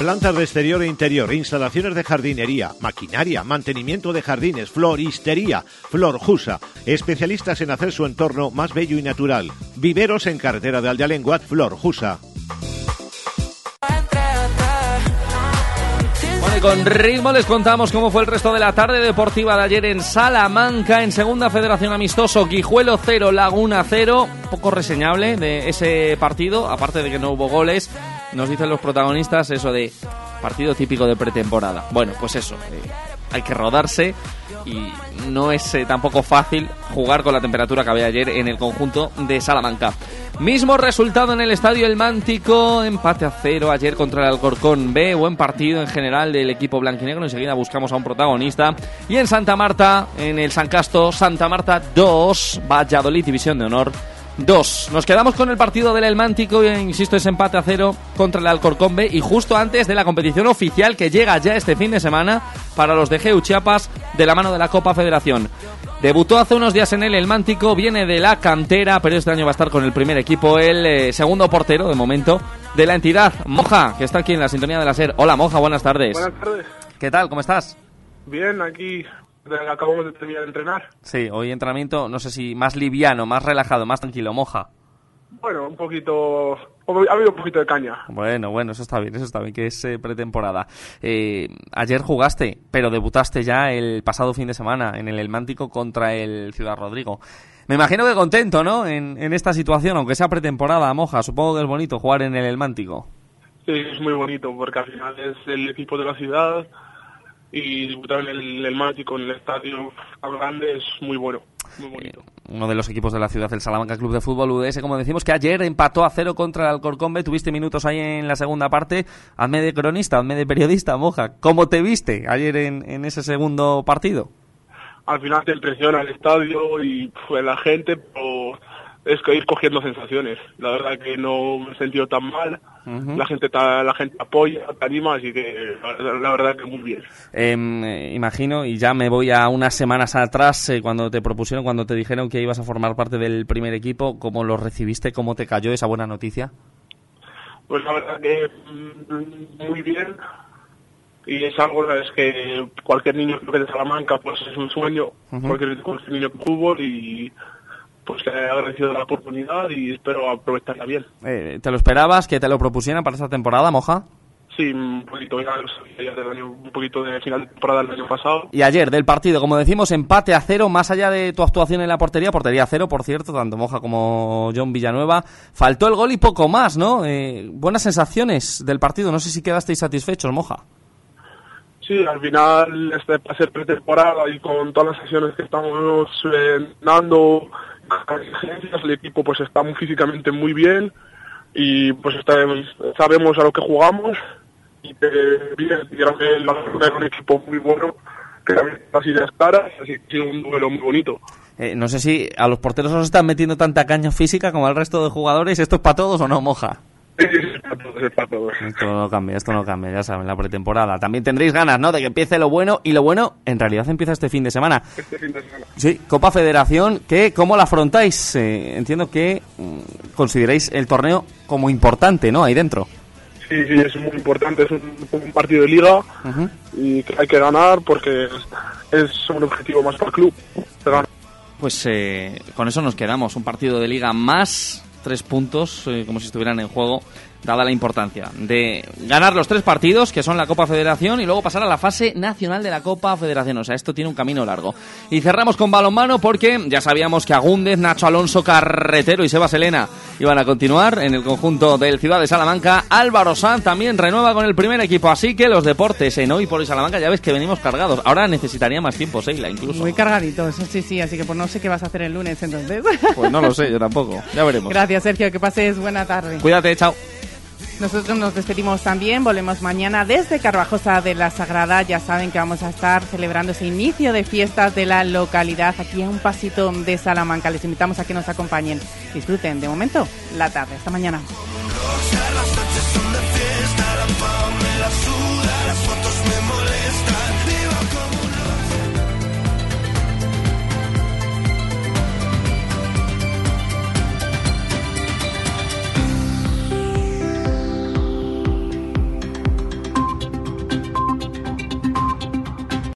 Plantas de exterior e interior, instalaciones de jardinería, maquinaria, mantenimiento de jardines, floristería, Florjusa, especialistas en hacer su entorno más bello y natural. Viveros en carretera de Aldealenguat, Florjusa. Bueno, y con ritmo les contamos cómo fue el resto de la tarde deportiva de ayer en Salamanca, en Segunda Federación Amistoso, Guijuelo 0, Laguna 0, poco reseñable de ese partido, aparte de que no hubo goles, nos dicen los protagonistas eso de partido típico de pretemporada. Bueno, pues eso, eh, hay que rodarse y no es eh, tampoco fácil jugar con la temperatura que había ayer en el conjunto de Salamanca. Mismo resultado en el Estadio El Mántico, empate a cero ayer contra el Alcorcón B, buen partido en general del equipo blanquinegro, enseguida buscamos a un protagonista. Y en Santa Marta, en el San Casto, Santa Marta 2, Valladolid División de Honor 2. Nos quedamos con el partido del El Mántico, eh, insisto, es empate a cero contra el Alcorcón B y justo antes de la competición oficial que llega ya este fin de semana para los de Geu Chiapas de la mano de la Copa Federación. Debutó hace unos días en el Mántico, viene de la cantera, pero este año va a estar con el primer equipo, el eh, segundo portero de momento de la entidad, Moja, que está aquí en la sintonía de la SER. Hola Moja, buenas tardes. Buenas tardes. ¿Qué tal? ¿Cómo estás? Bien, aquí acabamos de terminar de entrenar. Sí, hoy entrenamiento, no sé si más liviano, más relajado, más tranquilo, Moja. Bueno, un poquito... Ha habido un poquito de caña. Bueno, bueno, eso está bien, eso está bien, que es eh, pretemporada. Eh, ayer jugaste, pero debutaste ya el pasado fin de semana en el El Mántico contra el Ciudad Rodrigo. Me imagino que contento, ¿no? En, en esta situación, aunque sea pretemporada, Moja. Supongo que es bonito jugar en el El Mántico. Sí, es muy bonito, porque al final es el equipo de la ciudad y en el, el Mántico, en el estadio grande, es muy bueno. Muy bonito. Uno de los equipos de la ciudad, el Salamanca Club de Fútbol UDS, como decimos, que ayer empató a cero contra el Alcorcón B. Tuviste minutos ahí en la segunda parte. Hazme de cronista, hazme de periodista, Moja. ¿Cómo te viste ayer en, en ese segundo partido? Al final te impresiona el estadio y pues, la gente, pero es que ir cogiendo sensaciones. La verdad que no me he sentido tan mal. La gente ta- la gente apoya, te anima, así que la, la verdad que muy bien. Em, eh, imagino, y ya me voy a unas semanas atrás, eh, cuando te propusieron, cuando te dijeron que ibas a formar parte del primer equipo, ¿cómo lo recibiste? ¿Cómo te cayó esa buena noticia? Pues la verdad que mm, muy bien. Y es algo es que cualquier niño que de Salamanca pues es un sueño, Ujú. cualquier, cualquier niño de fútbol y pues le he agradecido la oportunidad y espero aprovecharla bien. Eh, ¿Te lo esperabas que te lo propusieran para esta temporada, Moja? Sí, un poquito ya, lo sabía ya del año, un poquito de final de temporada del año pasado. Y ayer, del partido, como decimos, empate a cero, más allá de tu actuación en la portería, portería a cero, por cierto, tanto Moja como John Villanueva. Faltó el gol y poco más, ¿no? Eh, buenas sensaciones del partido, no sé si quedasteis satisfechos, Moja. Sí, al final, este, para ser pretemporada y con todas las sesiones que estamos eh, dando, el equipo pues está muy físicamente muy bien y pues está- sabemos a lo que jugamos y que bien, es un equipo muy bueno, que también las ideas claras, así que ha un duelo muy bonito. Eh, no sé si a los porteros os están metiendo tanta caña física como al resto de jugadores. ¿Esto es para todos o no, Moja? Esto no cambia, esto no cambia, ya saben, la pretemporada. También tendréis ganas, ¿no? De que empiece lo bueno y lo bueno en realidad empieza este fin de semana. Este fin de semana. Sí, Copa Federación, que ¿cómo la afrontáis? Eh, entiendo que mm, consideráis el torneo como importante, ¿no? Ahí dentro. Sí, sí, es muy importante, es un, un partido de liga y que hay que ganar porque es, un objetivo más para el club. Pues eh, con eso nos quedamos. Un partido de liga más tres puntos, eh, como si estuvieran en juego dada la importancia de ganar los tres partidos, que son la Copa Federación, y luego pasar a la fase nacional de la Copa Federación. O sea, esto tiene un camino largo. Y cerramos con balonmano porque ya sabíamos que Agúndez, Nacho Alonso, Carretero y Sebas Elena iban a continuar en el conjunto del Ciudad de Salamanca. Álvaro Sanz también renueva con el primer equipo, así que los deportes en hoy por hoy Salamanca ya ves que venimos cargados. Ahora necesitaría más tiempo, Seila, incluso. Muy cargaditos, sí, sí, así que pues no sé qué vas a hacer el lunes entonces. Pues no lo sé, yo tampoco. Ya veremos. Gracias, Sergio, que pases buena tarde. Cuídate, chao. Nosotros nos despedimos también, volvemos mañana desde Carvajosa de la Sagrada. Ya saben que vamos a estar celebrando ese inicio de fiestas de la localidad aquí a un pasito de Salamanca. Les invitamos a que nos acompañen. Disfruten de momento la tarde. Hasta mañana.